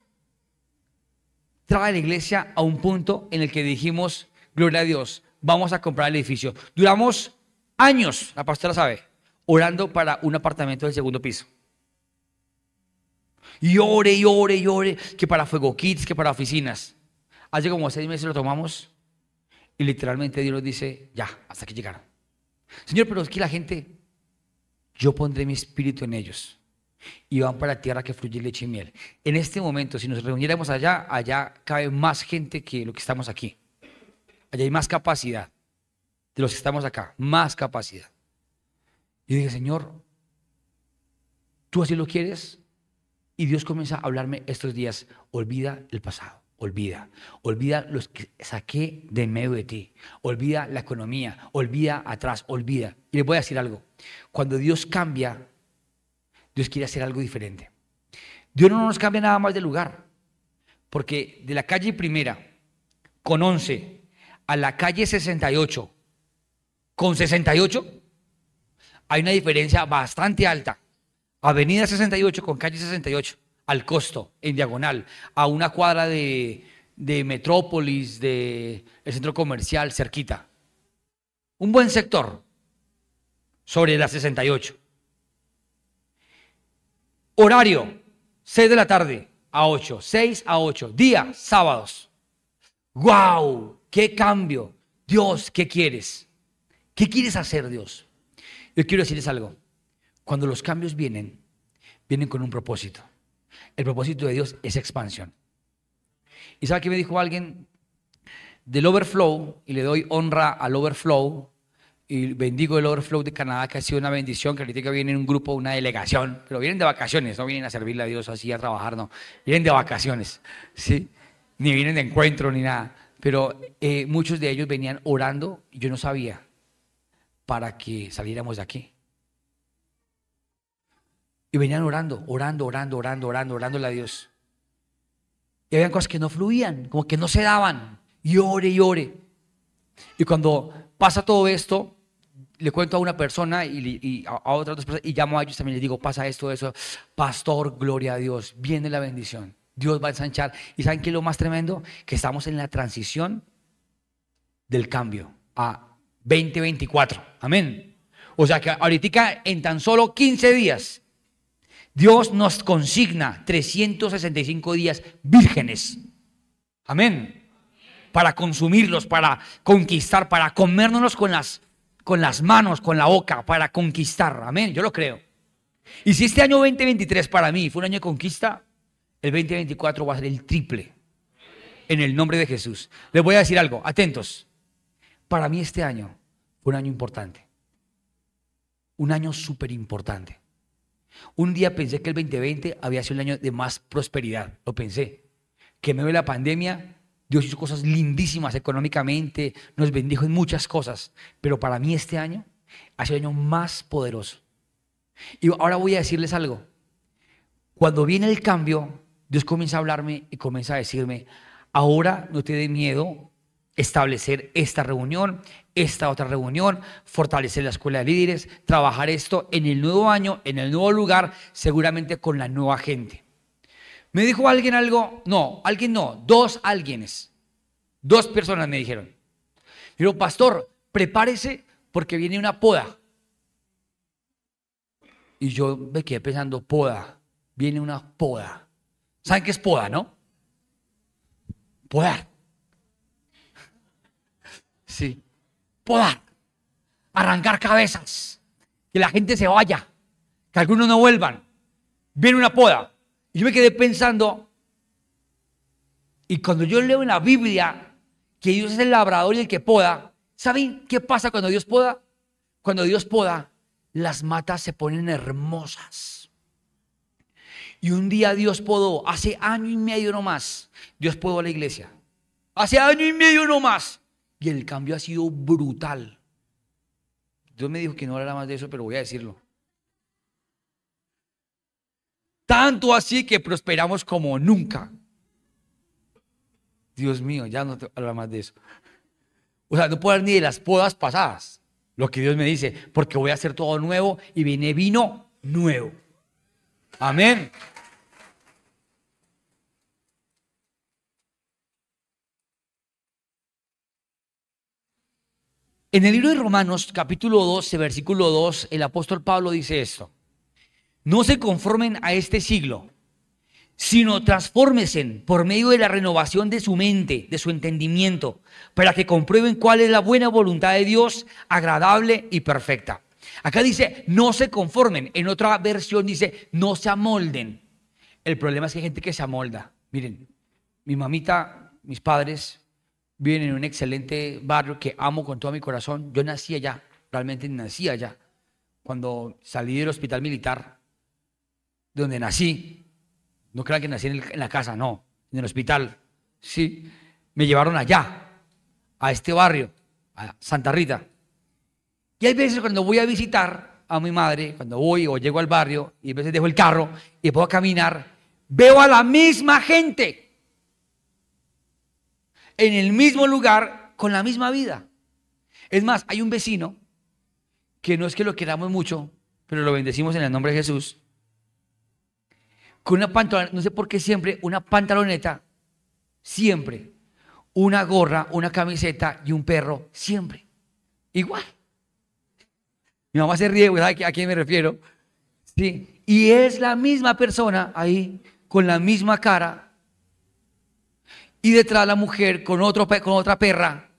trae a la iglesia a un punto en el que dijimos, gloria a Dios, vamos a comprar el edificio. Duramos años, la pastora sabe, orando para un apartamento del segundo piso. Y ore, y ore, y ore, que para Fuego Kids, que para oficinas. Hace como seis meses lo tomamos y literalmente Dios nos dice, ya, hasta que llegaron. Señor, pero es que la gente, yo pondré mi espíritu en ellos y van para la tierra que fluye leche y miel. En este momento, si nos reuniéramos allá, allá cabe más gente que lo que estamos aquí. Allá hay más capacidad de los que estamos acá, más capacidad. Y dije, Señor, ¿tú así lo quieres? Y Dios comienza a hablarme estos días, olvida el pasado, olvida, olvida los que saqué de medio de ti, olvida la economía, olvida atrás, olvida. Y les voy a decir algo, cuando Dios cambia, Dios quiere hacer algo diferente. Dios no nos cambia nada más de lugar, porque de la calle primera, con 11, a la calle 68, con 68, hay una diferencia bastante alta. Avenida 68 con calle 68, al costo, en diagonal, a una cuadra de, de Metrópolis, del centro comercial, cerquita. Un buen sector sobre la 68. Horario, 6 de la tarde a 8, 6 a 8, día, sábados. ¡Wow! ¡Qué cambio! Dios, ¿qué quieres? ¿Qué quieres hacer, Dios? Yo quiero decirles algo. Cuando los cambios vienen, vienen con un propósito. El propósito de Dios es expansión. ¿Y sabe qué me dijo alguien? Del overflow, y le doy honra al overflow, y bendigo el overflow de Canadá, que ha sido una bendición, que ahorita viene un grupo, una delegación, pero vienen de vacaciones, no vienen a servirle a Dios así, a trabajar, no, vienen de vacaciones, ¿sí? Ni vienen de encuentro, ni nada. Pero eh, muchos de ellos venían orando, y yo no sabía, para que saliéramos de aquí. Y venían orando, orando, orando, orando, orando, orándole a Dios. Y habían cosas que no fluían, como que no se daban. Y ore y ore. Y cuando pasa todo esto, le cuento a una persona y, a, otras dos personas y llamo a ellos también les digo, pasa esto, eso. Pastor, gloria a Dios, viene la bendición. Dios va a ensanchar. ¿Y saben qué es lo más tremendo? Que estamos en la transición del cambio a 2024. Amén. O sea que ahorita en tan solo 15 días Dios nos consigna 365 días vírgenes. Amén. Para consumirlos, para conquistar, para comérnoslos con las, con las manos, con la boca, para conquistar. Amén. Yo lo creo. Y si este año 2023 para mí fue un año de conquista, el 2024 va a ser el triple. En el nombre de Jesús. Les voy a decir algo. Atentos. Para mí este año fue un año importante. Un año súper importante. Un día pensé que el 2020 había sido el año de más prosperidad, lo pensé. Que medio de la pandemia Dios hizo cosas lindísimas económicamente, nos bendijo en muchas cosas, pero para mí este año ha sido el año más poderoso. Y ahora voy a decirles algo. Cuando viene el cambio, Dios comienza a hablarme y comienza a decirme, ahora no te dé miedo establecer esta reunión, esta otra reunión, fortalecer la escuela de líderes, trabajar esto en el nuevo año, en el nuevo lugar, seguramente con la nueva gente. ¿Me dijo alguien algo? No, alguien no, dos alguienes. Dos personas me dijeron. Dijo, pastor, prepárese porque viene una poda. Y yo me quedé pensando, poda, viene una poda. ¿Saben qué es poda, no? Podar. Sí podar, arrancar cabezas, que la gente se vaya, que algunos no vuelvan. Viene una poda. Y yo me quedé pensando, y cuando yo leo en la Biblia que Dios es el labrador y el que poda, ¿saben qué pasa cuando Dios poda? Cuando Dios poda, las matas se ponen hermosas. Y un día Dios podó, hace año y medio no más, Dios podó a la iglesia. Hace año y medio no más. Y el cambio ha sido brutal. Dios me dijo que no hablara más de eso, pero voy a decirlo. Tanto así que prosperamos como nunca. Dios mío, ya no te hablar más de eso. O sea, no puedo hablar ni de las podas pasadas. Lo que Dios me dice, porque voy a hacer todo nuevo y viene vino nuevo. Amén. En el libro de Romanos, capítulo 12, versículo 2, el apóstol Pablo dice esto. No se conformen a este siglo, sino transfórmese por medio de la renovación de su mente, de su entendimiento, para que comprueben cuál es la buena voluntad de Dios, agradable y perfecta. Acá dice, no se conformen. En otra versión dice, no se amolden. El problema es que hay gente que se amolda. Miren, mi mamita, mis padres viven en un excelente barrio que amo con todo mi corazón. Yo nací allá, realmente nací allá. Cuando salí del hospital militar, donde nací, no crean que nací en, la casa, no, en el hospital. Sí, me llevaron allá, a este barrio, a Santa Rita. Y hay veces cuando voy a visitar a mi madre, cuando voy o llego al barrio y a veces dejo el carro y puedo caminar, veo a la misma gente en el mismo lugar con la misma vida. Es más, hay un vecino que no es que lo queramos mucho, pero lo bendecimos en el nombre de Jesús, con una pantaloneta, no sé por qué siempre, una pantaloneta, siempre, una gorra, una camiseta y un perro, siempre, igual. Mi mamá se ríe, ¿sabe a quién me refiero? Sí, y es la misma persona ahí, con la misma cara, y detrás la mujer con, otro, con otra perra,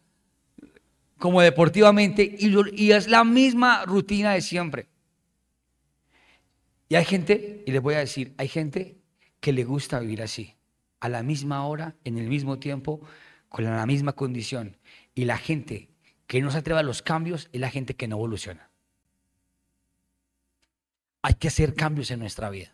como deportivamente, y es la misma rutina de siempre. Y hay gente, y les voy a decir, hay gente que le gusta vivir así, a la misma hora, en el mismo tiempo, con la misma condición. Y la gente que no se atreve a los cambios es la gente que no evoluciona. Hay que hacer cambios en nuestra vida.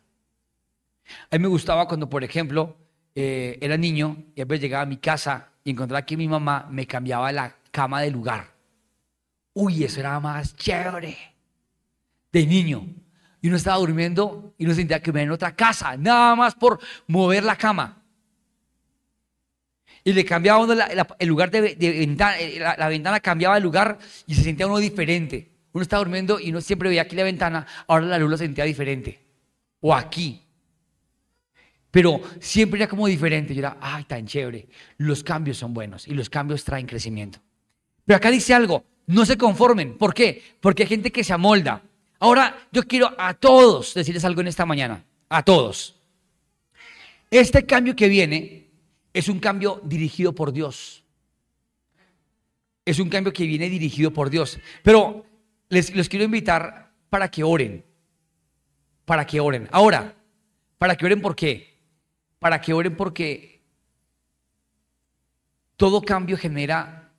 A mí me gustaba cuando, por ejemplo, eh, era niño y a veces llegaba a mi casa y encontraba que mi mamá me cambiaba la cama de lugar. Uy, eso era más chévere. De niño y uno estaba durmiendo y uno sentía que venía en otra casa, nada más por mover la cama. Y le cambiaba uno el lugar de, ventana, eh, la, ventana cambiaba de lugar y se sentía uno diferente. Uno estaba durmiendo y uno siempre veía aquí la ventana, ahora la luz la sentía diferente. O aquí. Pero siempre era como diferente. Yo era, ay, tan chévere. Los cambios son buenos y los cambios traen crecimiento. Pero acá dice algo, no se conformen. ¿Por qué? Porque hay gente que se amolda. Ahora yo quiero a todos decirles algo en esta mañana, a todos. Este cambio que viene es un cambio dirigido por Dios. Es un cambio que viene dirigido por Dios. Pero les, quiero invitar para que oren. Para que oren. Ahora, para que oren por qué? Para que oren porque todo cambio genera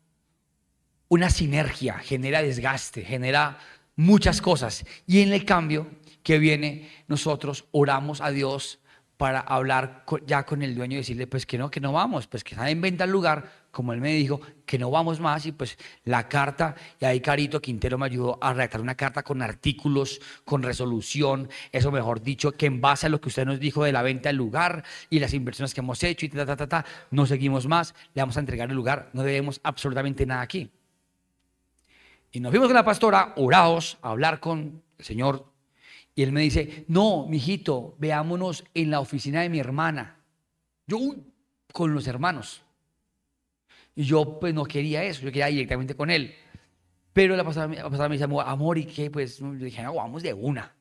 una sinergia, genera desgaste, genera muchas cosas. Y en el cambio que viene, nosotros oramos a Dios para hablar ya con el dueño y decirle, pues que no, que no vamos, pues que en venta el lugar, como él me dijo, que no vamos más. Y pues la carta, y ahí Carito Quintero me ayudó a redactar una carta con artículos, con resolución, eso mejor dicho, que en base a lo que usted nos dijo de la venta del lugar y las inversiones que hemos hecho y ta, ta, ta, ta, no seguimos más, le vamos a entregar el lugar, no debemos absolutamente nada aquí. Y nos vimos con la pastora, orados, a hablar con el Señor. Y él me dice, no, mijito, veámonos en la oficina de mi hermana. Yo, con los hermanos. Y yo, pues, no quería eso, yo quería ir directamente con él. Pero la pastora, me dice, amor, ¿y qué? Pues, yo dije, no, vamos de una.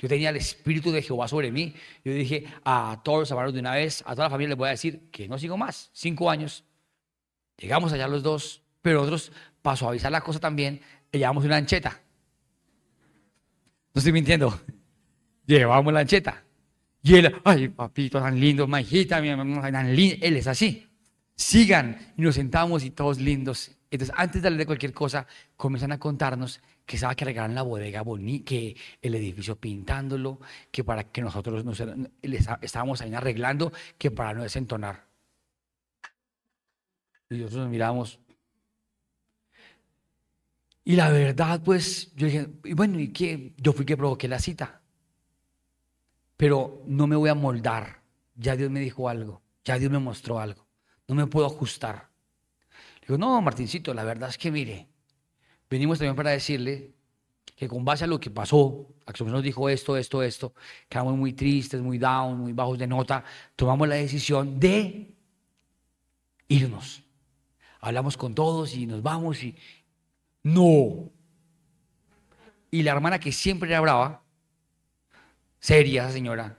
Yo tenía el Espíritu de Jehová sobre mí. Yo dije, a todos los hermanos de una vez, a toda la familia les voy a decir que no sigo más. Cinco años. Llegamos allá los dos, pero otros para suavizar la cosa también, le llevamos una ancheta. No estoy mintiendo. Llevamos la ancheta. Y él, ay, papito, tan lindo, majita, mi tan lindo. Él es así. Sigan. Y nos sentamos y todos lindos. Entonces, antes de hablar de cualquier cosa, comienzan a contarnos que estaba que regalan la bodega bonita, que el edificio pintándolo, que para que nosotros nos, estábamos ahí arreglando, que para no desentonar. Y nosotros nos miramos, y la verdad, pues, yo dije, bueno, ¿y qué? Yo fui que provoqué la cita. Pero no me voy a moldar. Ya Dios me dijo algo. Ya Dios me mostró algo. No me puedo ajustar. Le digo, no, Martincito, la verdad es que mire, venimos también para decirle que con base a lo que pasó, a que nos dijo esto, esto, esto, quedamos muy tristes, muy down, muy bajos de nota, tomamos la decisión de irnos. Hablamos con todos y nos vamos y, no. Y la hermana que siempre era brava, seria señora,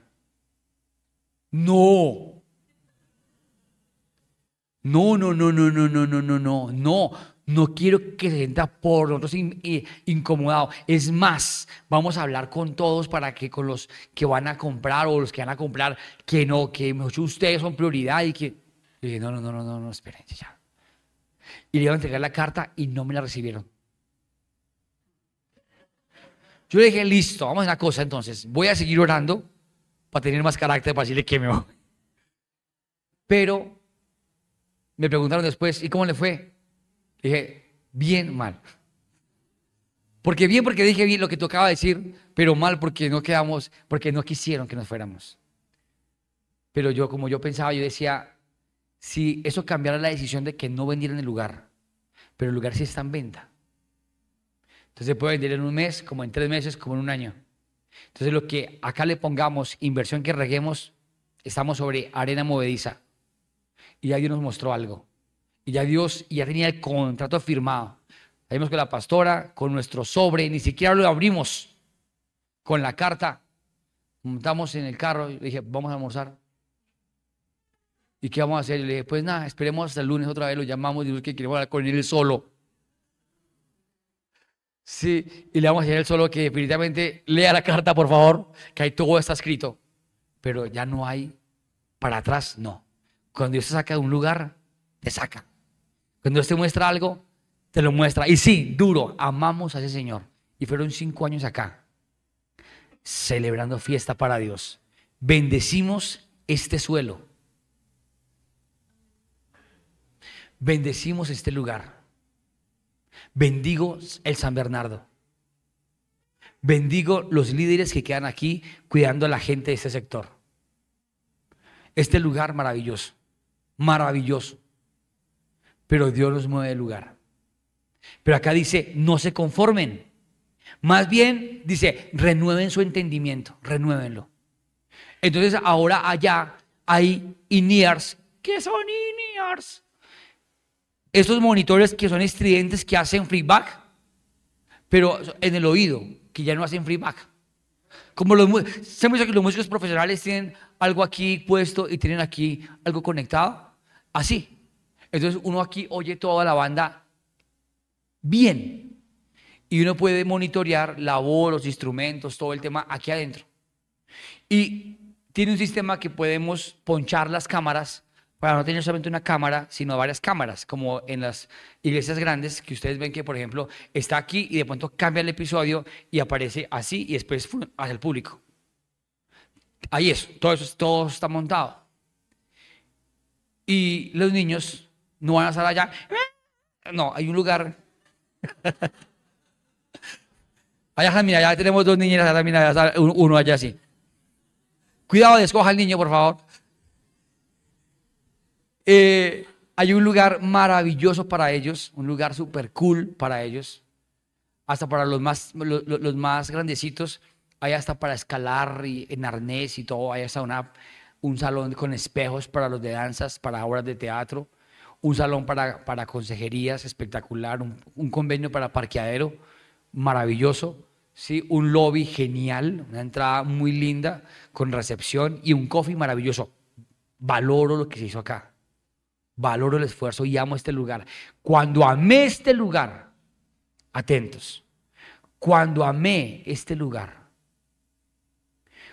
No. No, no, no, no, no, no, no, no, no, no. No quiero que se sienta por nosotros incomodado. Es más, vamos a hablar con todos para que con los que van a comprar o los que van a comprar, que no, que ustedes son prioridad y que... Y dije, no, no, no, no, no, no, esperen, ya. Y le iban a entregar la carta y no me la recibieron. Yo le dije, listo, vamos a una cosa entonces. Voy a seguir orando para tener más carácter, para decirle que me voy. Pero me preguntaron después, ¿y cómo le fue? Dije, bien mal. Porque bien porque dije bien lo que tocaba decir, pero mal porque no quedamos, porque no quisieron que nos fuéramos. Pero yo, como yo pensaba, yo decía, si eso cambiara la decisión de que no vendieran el lugar, pero el lugar sí está en venta. Entonces se puede vender en un mes, como en tres meses, como en un año. Entonces lo que acá le pongamos, inversión que reguemos, estamos sobre arena movediza. Y ya Dios nos mostró algo. Y ya Dios ya tenía el contrato firmado. Salimos con la pastora, con nuestro sobre, ni siquiera lo abrimos con la carta. Montamos en el carro y le dije, vamos a almorzar. ¿Y qué vamos a hacer? Y le dije, pues nada, esperemos hasta el lunes otra vez, lo llamamos y que queremos hablar con él solo. Sí, y le vamos a decir él solo que definitivamente lea la carta, por favor, que ahí todo está escrito. Pero ya no hay para atrás, no. Cuando Dios te saca de un lugar, te saca. Cuando Dios te muestra algo, te lo muestra. Y sí, duro, amamos a ese Señor. Y fueron cinco años acá, celebrando fiesta para Dios. Bendecimos este suelo. Bendecimos este lugar. Bendigo el San Bernardo. Bendigo los líderes que quedan aquí cuidando a la gente de este sector. Este lugar maravilloso, maravilloso pero Dios los mueve de lugar. Pero acá dice, no se conformen. Más bien dice, renueven su entendimiento, renuévenlo. Entonces ahora allá hay INEARS. ¿Qué son INEARS? Estos monitores que son estridentes que hacen feedback, pero en el oído, que ya no hacen feedback. Como los, ¿se que los músicos profesionales tienen algo aquí puesto y tienen aquí algo conectado? Así. Entonces uno aquí oye toda la banda bien. Y uno puede monitorear la voz, los instrumentos, todo el tema aquí adentro. Y tiene un sistema que podemos ponchar las cámaras para no tener solamente una cámara, sino varias cámaras, como en las iglesias grandes, que ustedes ven que, por ejemplo, está aquí y de pronto cambia el episodio y aparece así y después hacia el público. Ahí es, todo eso todo está montado. Y los niños no van a estar allá. No, hay un lugar. allá, mira, ya tenemos dos niñas, allá, mira, uno allá así. Cuidado, escoja al niño, por favor. Eh, hay un lugar maravilloso para ellos, un lugar súper cool para ellos. Hasta para los más, los, más grandecitos, hay hasta para escalar y, en arnés y todo. Hay hasta una, un salón con espejos para los de danzas, para obras de teatro un salón para, para consejerías espectacular, un, convenio para parqueadero maravilloso, ¿sí? un lobby genial, una entrada muy linda con recepción y un coffee maravilloso. Valoro lo que se hizo acá. Valoro el esfuerzo y amo este lugar. Cuando amé este lugar, atentos, cuando amé este lugar,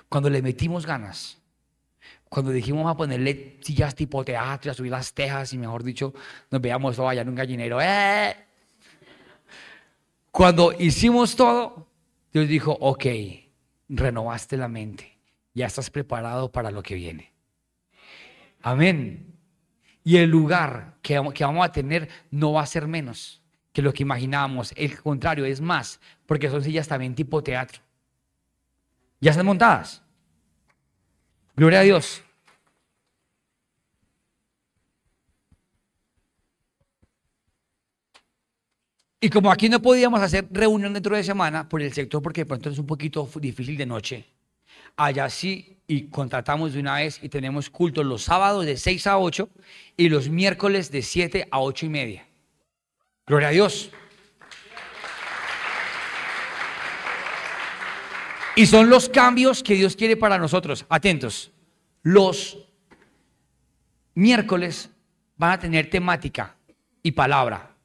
cuando le metimos ganas, cuando dijimos a ponerle sillas tipo teatro, a subir las tejas y mejor dicho, nos veíamos todo allá en un gallinero. ¡eh! Cuando hicimos todo, Dios dijo, ok, renovaste la mente, ya estás preparado para lo que viene. Amén. Y el lugar que, que vamos a tener no va a ser menos que lo que imaginábamos. El contrario, es más, porque son sillas también tipo teatro. Ya están montadas. Gloria a Dios. Y como aquí no podíamos hacer reunión dentro de semana por el sector, porque de pronto es un poquito difícil de noche, allá sí, y contratamos de una vez y tenemos cultos los sábados de 6 a 8 y los miércoles de 7 a 8 y media. Gloria a Dios. Y son los cambios que Dios quiere para nosotros. Atentos. Los miércoles van a tener temática y palabra.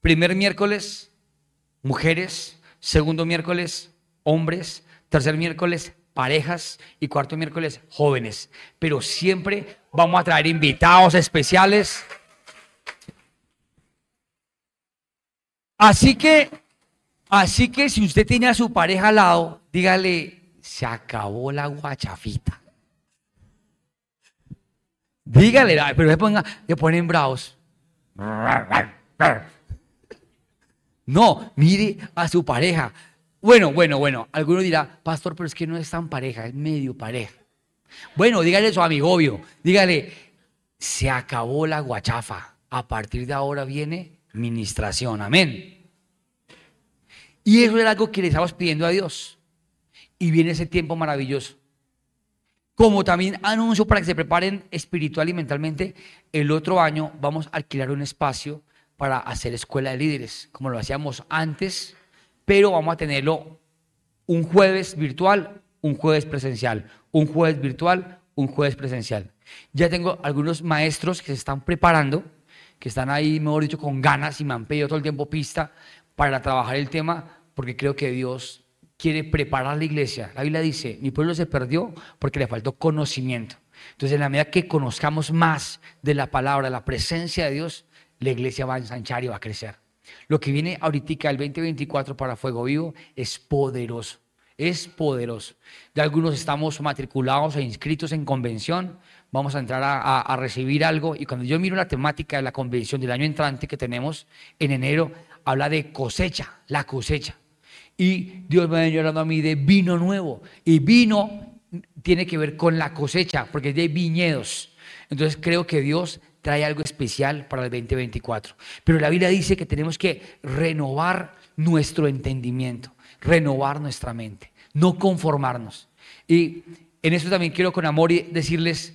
Primer miércoles, mujeres. Segundo miércoles, hombres. Tercer miércoles, parejas. Y cuarto miércoles, jóvenes. Pero siempre vamos a traer invitados especiales. Así que, así que si usted tiene a su pareja al lado, dígale, se acabó la guachafita. Dígale, pero se, ponga, se ponen bravos. No, mire a su pareja. Bueno, bueno, bueno. Alguno dirá, pastor, pero es que no es tan pareja, es medio pareja. Bueno, dígale eso a mi obvio. Dígale, se acabó la guachafa. A partir de ahora viene ministración. Amén. Y eso era algo que le estábamos pidiendo a Dios. Y viene ese tiempo maravilloso. Como también anuncio para que se preparen espiritual y mentalmente, el otro año vamos a alquilar un espacio para hacer escuela de líderes, como lo hacíamos antes, pero vamos a tenerlo un jueves virtual, un jueves presencial, un jueves virtual, un jueves presencial. Ya tengo algunos maestros que se están preparando, que están ahí, mejor dicho, con ganas y me han pedido todo el tiempo pista para trabajar el tema, porque creo que Dios quiere preparar la iglesia. La Biblia dice, mi pueblo se perdió porque le faltó conocimiento. Entonces, en la medida que conozcamos más de la palabra, la presencia de Dios, la iglesia va a ensanchar y va a crecer. Lo que viene ahorita el 2024 para Fuego Vivo es poderoso. Es poderoso. Ya algunos estamos matriculados e inscritos en convención. Vamos a entrar a, a recibir algo. Y cuando yo miro la temática de la convención del año entrante que tenemos en enero, habla de cosecha, la cosecha. Y Dios me ha llorando a mí de vino nuevo. Y vino tiene que ver con la cosecha, porque es de viñedos. Entonces creo que Dios trae algo especial para el 2024. Pero la Biblia dice que tenemos que renovar nuestro entendimiento, renovar nuestra mente, no conformarnos. Y en esto también quiero con amor decirles,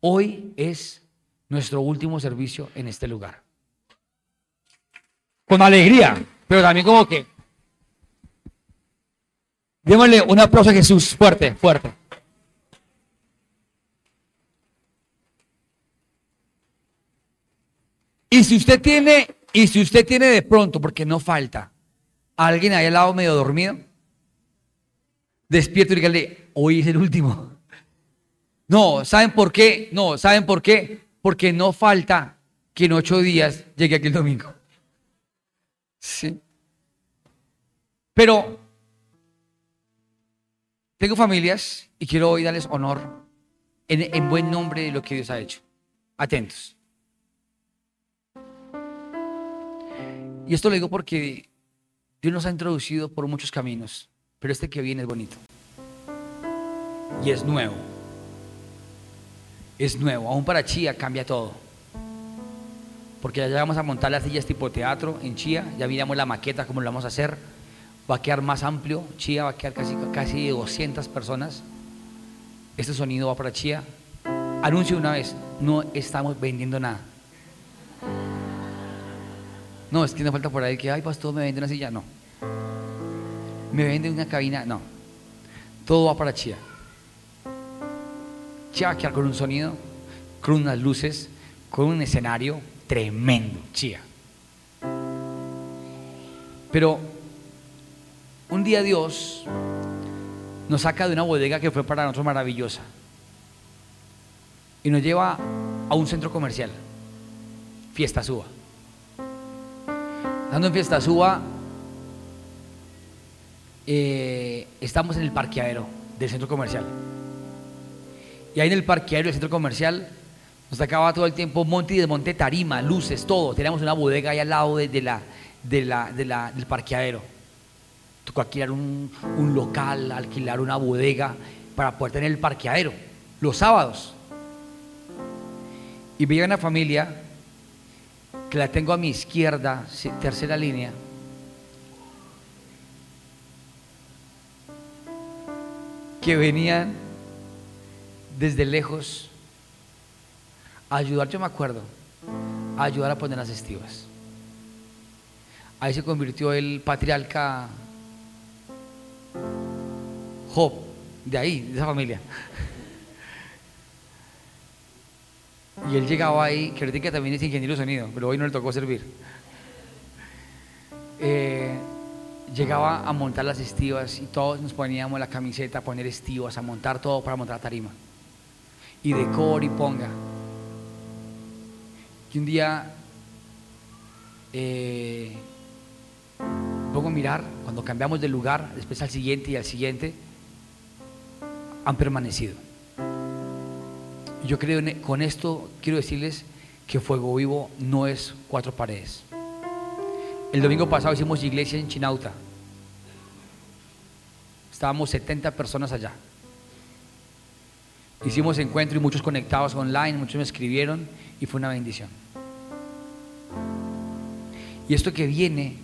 hoy es nuestro último servicio en este lugar. Con alegría, pero también como que Démosle un aplauso a Jesús, fuerte, fuerte. Y si usted tiene, y si usted tiene de pronto, porque no falta, alguien ahí al lado medio dormido, despierto y dígale, hoy es el último. No, ¿saben por qué? No, ¿saben por qué? Porque no falta que en ocho días llegue aquí el domingo. Sí. Pero tengo familias y quiero hoy darles honor en, buen nombre de lo que Dios ha hecho. Atentos. Y esto lo digo porque Dios nos ha introducido por muchos caminos, pero este que viene es bonito. Y es nuevo. Es nuevo. Aún para Chía cambia todo. Porque ya vamos a montar las sillas tipo teatro en Chía. Ya miramos la maqueta, cómo lo vamos a hacer va a quedar más amplio. Chía va a quedar casi, casi 200 personas. Este sonido va para Chía. Anuncio una vez, no estamos vendiendo nada. No, es que no falta por ahí que, ay, pastor, me vende una silla. No. Me vende una cabina. No. Todo va para Chía. Chía va a quedar con un sonido, con unas luces, con un escenario tremendo. Chía. Pero un día Dios nos saca de una bodega que fue para nosotros maravillosa y nos lleva a un centro comercial, Fiesta Suba. Estando en Fiesta Suba, eh, estamos en el parqueadero del centro comercial. Y ahí en el parqueadero del centro comercial nos acaba todo el tiempo monte y desmonte, tarima, luces, todo. Teníamos una bodega ahí al lado de, la, del parqueadero tocó alquilar un, local, alquilar una bodega para poder tener el parqueadero los sábados. Y veía una familia que la tengo a mi izquierda, tercera línea. Que venían desde lejos a ayudar, yo me acuerdo, a ayudar a poner las estivas. Ahí se convirtió el patriarca Job, de ahí, de esa familia. Y él llegaba ahí, que ahorita también es ingeniero de sonido, pero hoy no le tocó servir. Eh, llegaba a montar las estivas y todos nos poníamos la camiseta a poner estivas, a montar todo para montar tarima. Y decor y ponga. Y un día eh, pongo a mirar, cuando cambiamos de lugar, después al siguiente y al siguiente, han permanecido. Yo creo con esto, quiero decirles que Fuego Vivo no es cuatro paredes. El domingo pasado hicimos iglesia en Chinauta. Estábamos 70 personas allá. Hicimos encuentro y muchos conectados online, muchos me escribieron y fue una bendición. Y esto que viene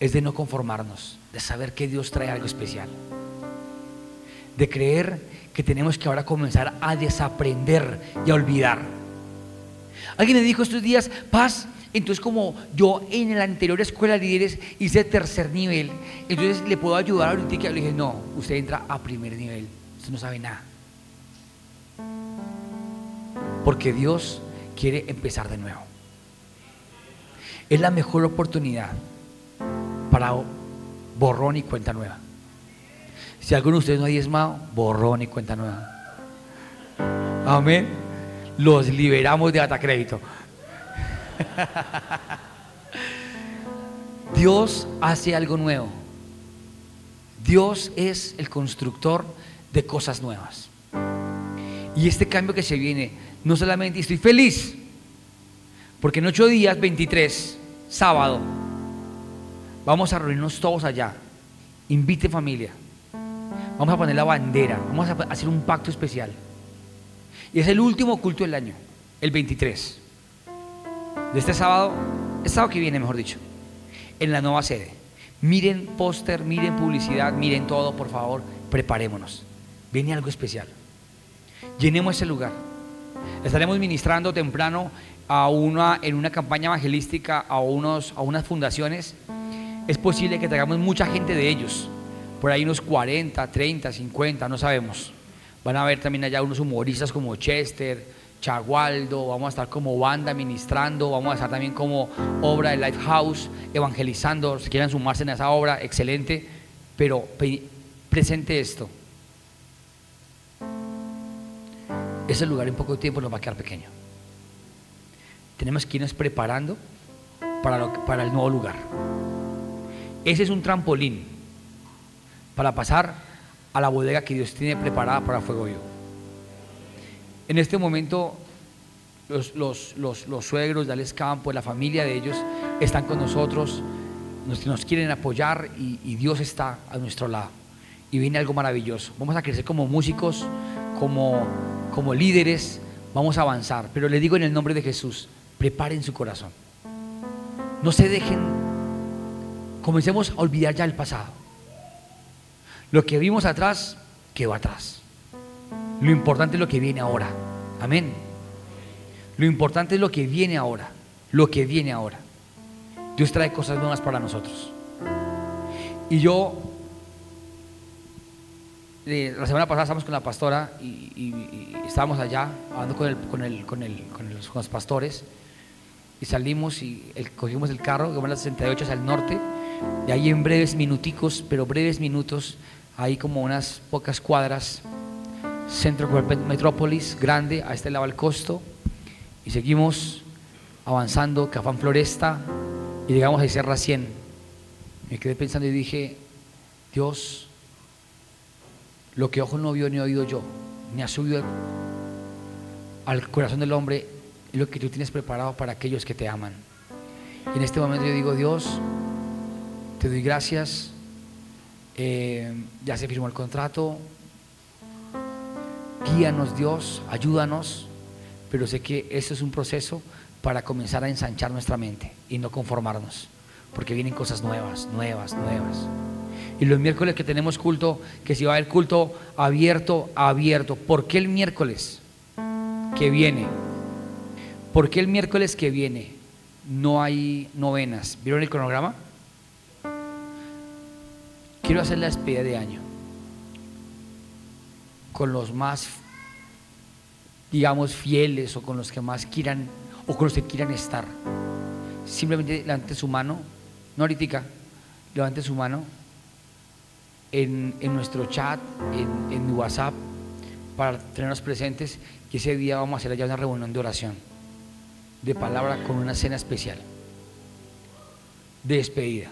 es de no conformarnos, de saber que Dios trae algo especial. De creer que tenemos que ahora comenzar a desaprender y a olvidar. Alguien me dijo estos días, paz, entonces como yo en la anterior escuela de líderes hice tercer nivel, entonces le puedo ayudar ahorita que le dije, no, usted entra a primer nivel, usted no sabe nada. Porque Dios quiere empezar de nuevo. Es la mejor oportunidad para borrón y cuenta nueva. Si alguno de ustedes no ha diezmado, borrón y cuenta nueva. Amén. Los liberamos de atacrédito. Dios hace algo nuevo. Dios es el constructor de cosas nuevas. Y este cambio que se viene, no solamente estoy feliz, porque en ocho días, 23, sábado, vamos a reunirnos todos allá. Invite familia. Vamos a poner la bandera. Vamos a hacer un pacto especial. Y es el último culto del año, el 23. De este sábado, el sábado que viene, mejor dicho, en la nueva sede. Miren póster, miren publicidad, miren todo, por favor. Preparémonos. Viene algo especial. Llenemos ese lugar. Estaremos ministrando temprano a una, en una campaña evangelística a, unos, a unas fundaciones, es posible que traigamos mucha gente de ellos. Por ahí unos 40, 30, 50, no sabemos. Van a haber también allá unos humoristas como Chester, Chagualdo, vamos a estar como banda ministrando, vamos a estar también como obra de Lifehouse, evangelizando, si quieren sumarse en esa obra, excelente, pero presente esto. Ese lugar en poco tiempo nos va a quedar pequeño tenemos que irnos preparando para, para el nuevo lugar. Ese es un trampolín para pasar a la bodega que Dios tiene preparada para Fuego Vivo. En este momento, los, los, suegros de Alex Campo, la familia de ellos, están con nosotros, nos, nos quieren apoyar y, y, Dios está a nuestro lado. Y viene algo maravilloso. Vamos a crecer como músicos, como, como líderes, vamos a avanzar. Pero le digo en el nombre de Jesús, preparen su corazón. No se dejen, comencemos a olvidar ya el pasado. Lo que vimos atrás, quedó atrás. Lo importante es lo que viene ahora. Amén. Lo importante es lo que viene ahora. Lo que viene ahora. Dios trae cosas nuevas para nosotros. Y yo, eh, la semana pasada estábamos con la pastora y, estábamos allá hablando con, con, con, con los pastores y salimos y cogimos el carro, que va a las 68 hacia el norte, y ahí en breves minuticos, pero breves minutos, ahí como unas pocas cuadras, Centro Metrópolis, grande, a este lado del costo, y seguimos avanzando, Cafán Floresta, y llegamos a Sierra 100. Me quedé pensando y dije, Dios, lo que ojo no vio ni oído yo, ni ha subido al corazón del hombre, lo que tú tienes preparado para aquellos que te aman. Y en este momento yo digo, Dios, te doy gracias. Eh, ya se firmó el contrato. Guíanos Dios, ayúdanos. Pero sé que esto es un proceso para comenzar a ensanchar nuestra mente y no conformarnos. Porque vienen cosas nuevas, nuevas, nuevas. Y los miércoles que tenemos culto, que si va a culto abierto, abierto. ¿Por qué el miércoles que viene? ¿Por qué el miércoles que viene no hay novenas? ¿Vieron el cronograma? Quiero hacer la despedida de año con los más digamos, fieles o con los que más quieran o con los que quieran estar. Simplemente levante su mano, no ahorita, levante su mano en, nuestro chat, en, en WhatsApp, para tenernos presentes, que ese día vamos a hacer allá una reunión de oración, de palabra con una cena especial, de despedida,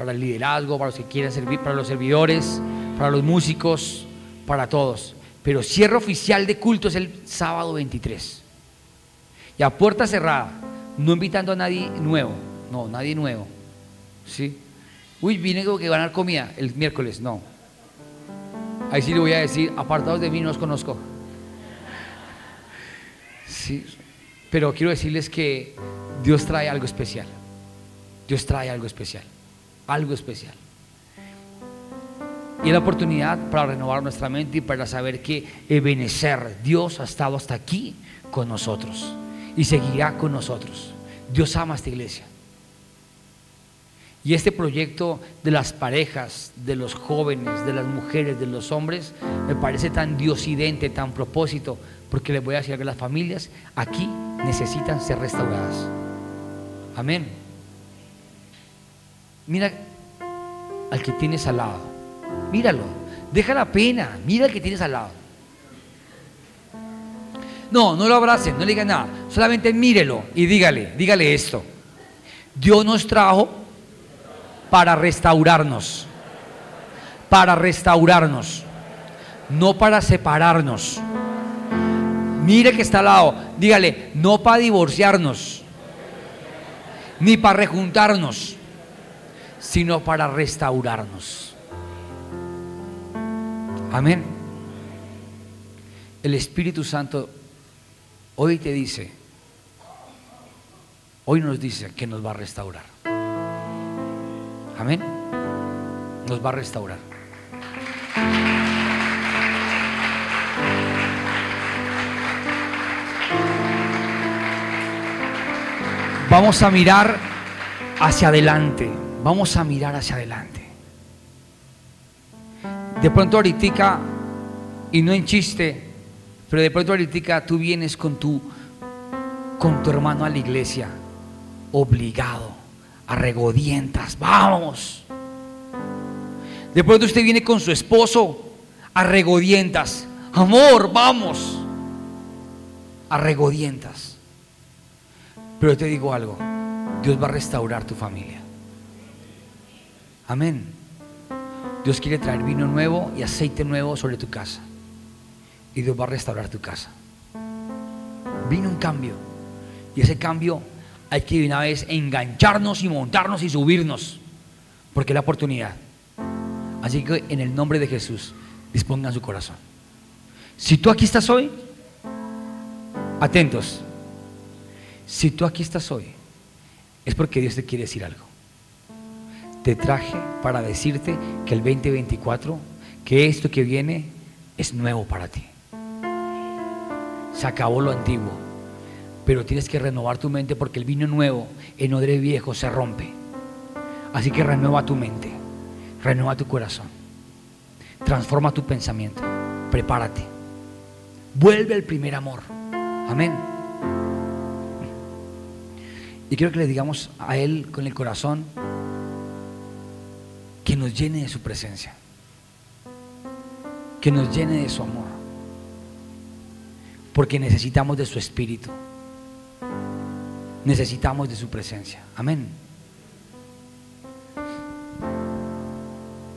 para el liderazgo, para los que quieran servir, para los servidores, para los músicos, para todos. Pero cierre oficial de culto es el sábado 23. Y a puerta cerrada, no invitando a nadie nuevo, no, nadie nuevo. ¿Sí? Uy, vine que van a dar comida el miércoles, no. Ahí sí le voy a decir, apartados de mí no os conozco. Sí, pero quiero decirles que Dios trae algo especial. Dios trae algo especial. Algo especial. Y la oportunidad para renovar nuestra mente y para saber que Ebenezer, Dios ha estado hasta aquí con nosotros y seguirá con nosotros. Dios ama a esta iglesia. Y este proyecto de las parejas, de los jóvenes, de las mujeres, de los hombres, me parece tan diosidente, tan propósito, porque les voy a decir que las familias aquí necesitan ser restauradas. Amén. Mira al que tienes al lado. Míralo. Deja la pena. Mira al que tienes al lado. No, no lo abracen, no le digan nada. Solamente mírelo y dígale, dígale esto. Dios nos trajo para restaurarnos. Para restaurarnos. No para separarnos. Mire que está al lado. Dígale, no para divorciarnos. Ni para rejuntarnos. Sino para restaurarnos. Amén. El Espíritu Santo hoy te dice, hoy nos dice que nos va a restaurar. Amén. Nos va a restaurar. Vamos a mirar hacia adelante. Vamos a mirar hacia adelante. De pronto ahorita, y no en chiste, pero de pronto ahorita tú vienes con tu, con tu hermano a la iglesia, obligado, a regodientas, vamos. De pronto usted viene con su esposo a regodientas, amor, vamos, a regodientas. Pero te digo algo, Dios va a restaurar tu familia. Amén. Dios quiere traer vino nuevo y aceite nuevo sobre tu casa. Y Dios va a restaurar tu casa. Vino un cambio. Y ese cambio hay que de una vez engancharnos y montarnos y subirnos. Porque es la oportunidad. Así que en el nombre de Jesús, dispongan su corazón. Si tú aquí estás hoy, atentos. Si tú aquí estás hoy, es porque Dios te quiere decir algo te traje para decirte que el 2024, que esto que viene es nuevo para ti. Se acabó lo antiguo, pero tienes que renovar tu mente porque el vino nuevo en odre viejo se rompe. Así que renueva tu mente, renueva tu corazón, transforma tu pensamiento, prepárate, vuelve al primer amor. Amén. Y quiero que le digamos a Él con el corazón, que nos llene de su presencia, que nos llene de su amor, porque necesitamos de su espíritu, necesitamos de su presencia. Amén.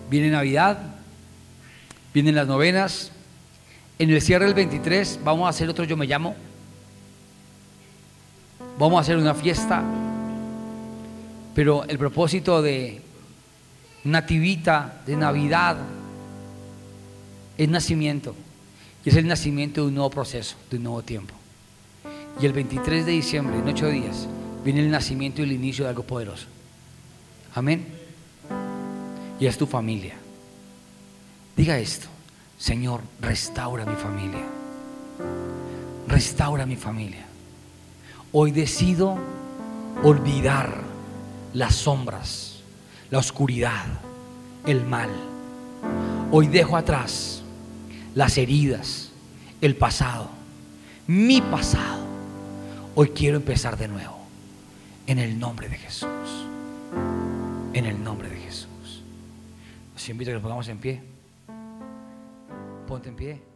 Viene Navidad, vienen las novenas, en el cierre del 23 vamos a hacer otro yo me llamo, vamos a hacer una fiesta, pero el propósito de nativita de Navidad es nacimiento. Y es el nacimiento de un nuevo proceso, de un nuevo tiempo. Y el 23 de diciembre, en ocho días, viene el nacimiento y el inicio de algo poderoso. Amén. Y es tu familia. Diga esto, Señor, restaura mi familia. Restaura mi familia. Hoy decido olvidar las sombras la oscuridad, el mal. Hoy dejo atrás las heridas, el pasado. mi pasado. Hoy quiero empezar de nuevo. En el nombre de Jesús. En el nombre de Jesús. Os invito a que nos pongamos en pie. Ponte en pie.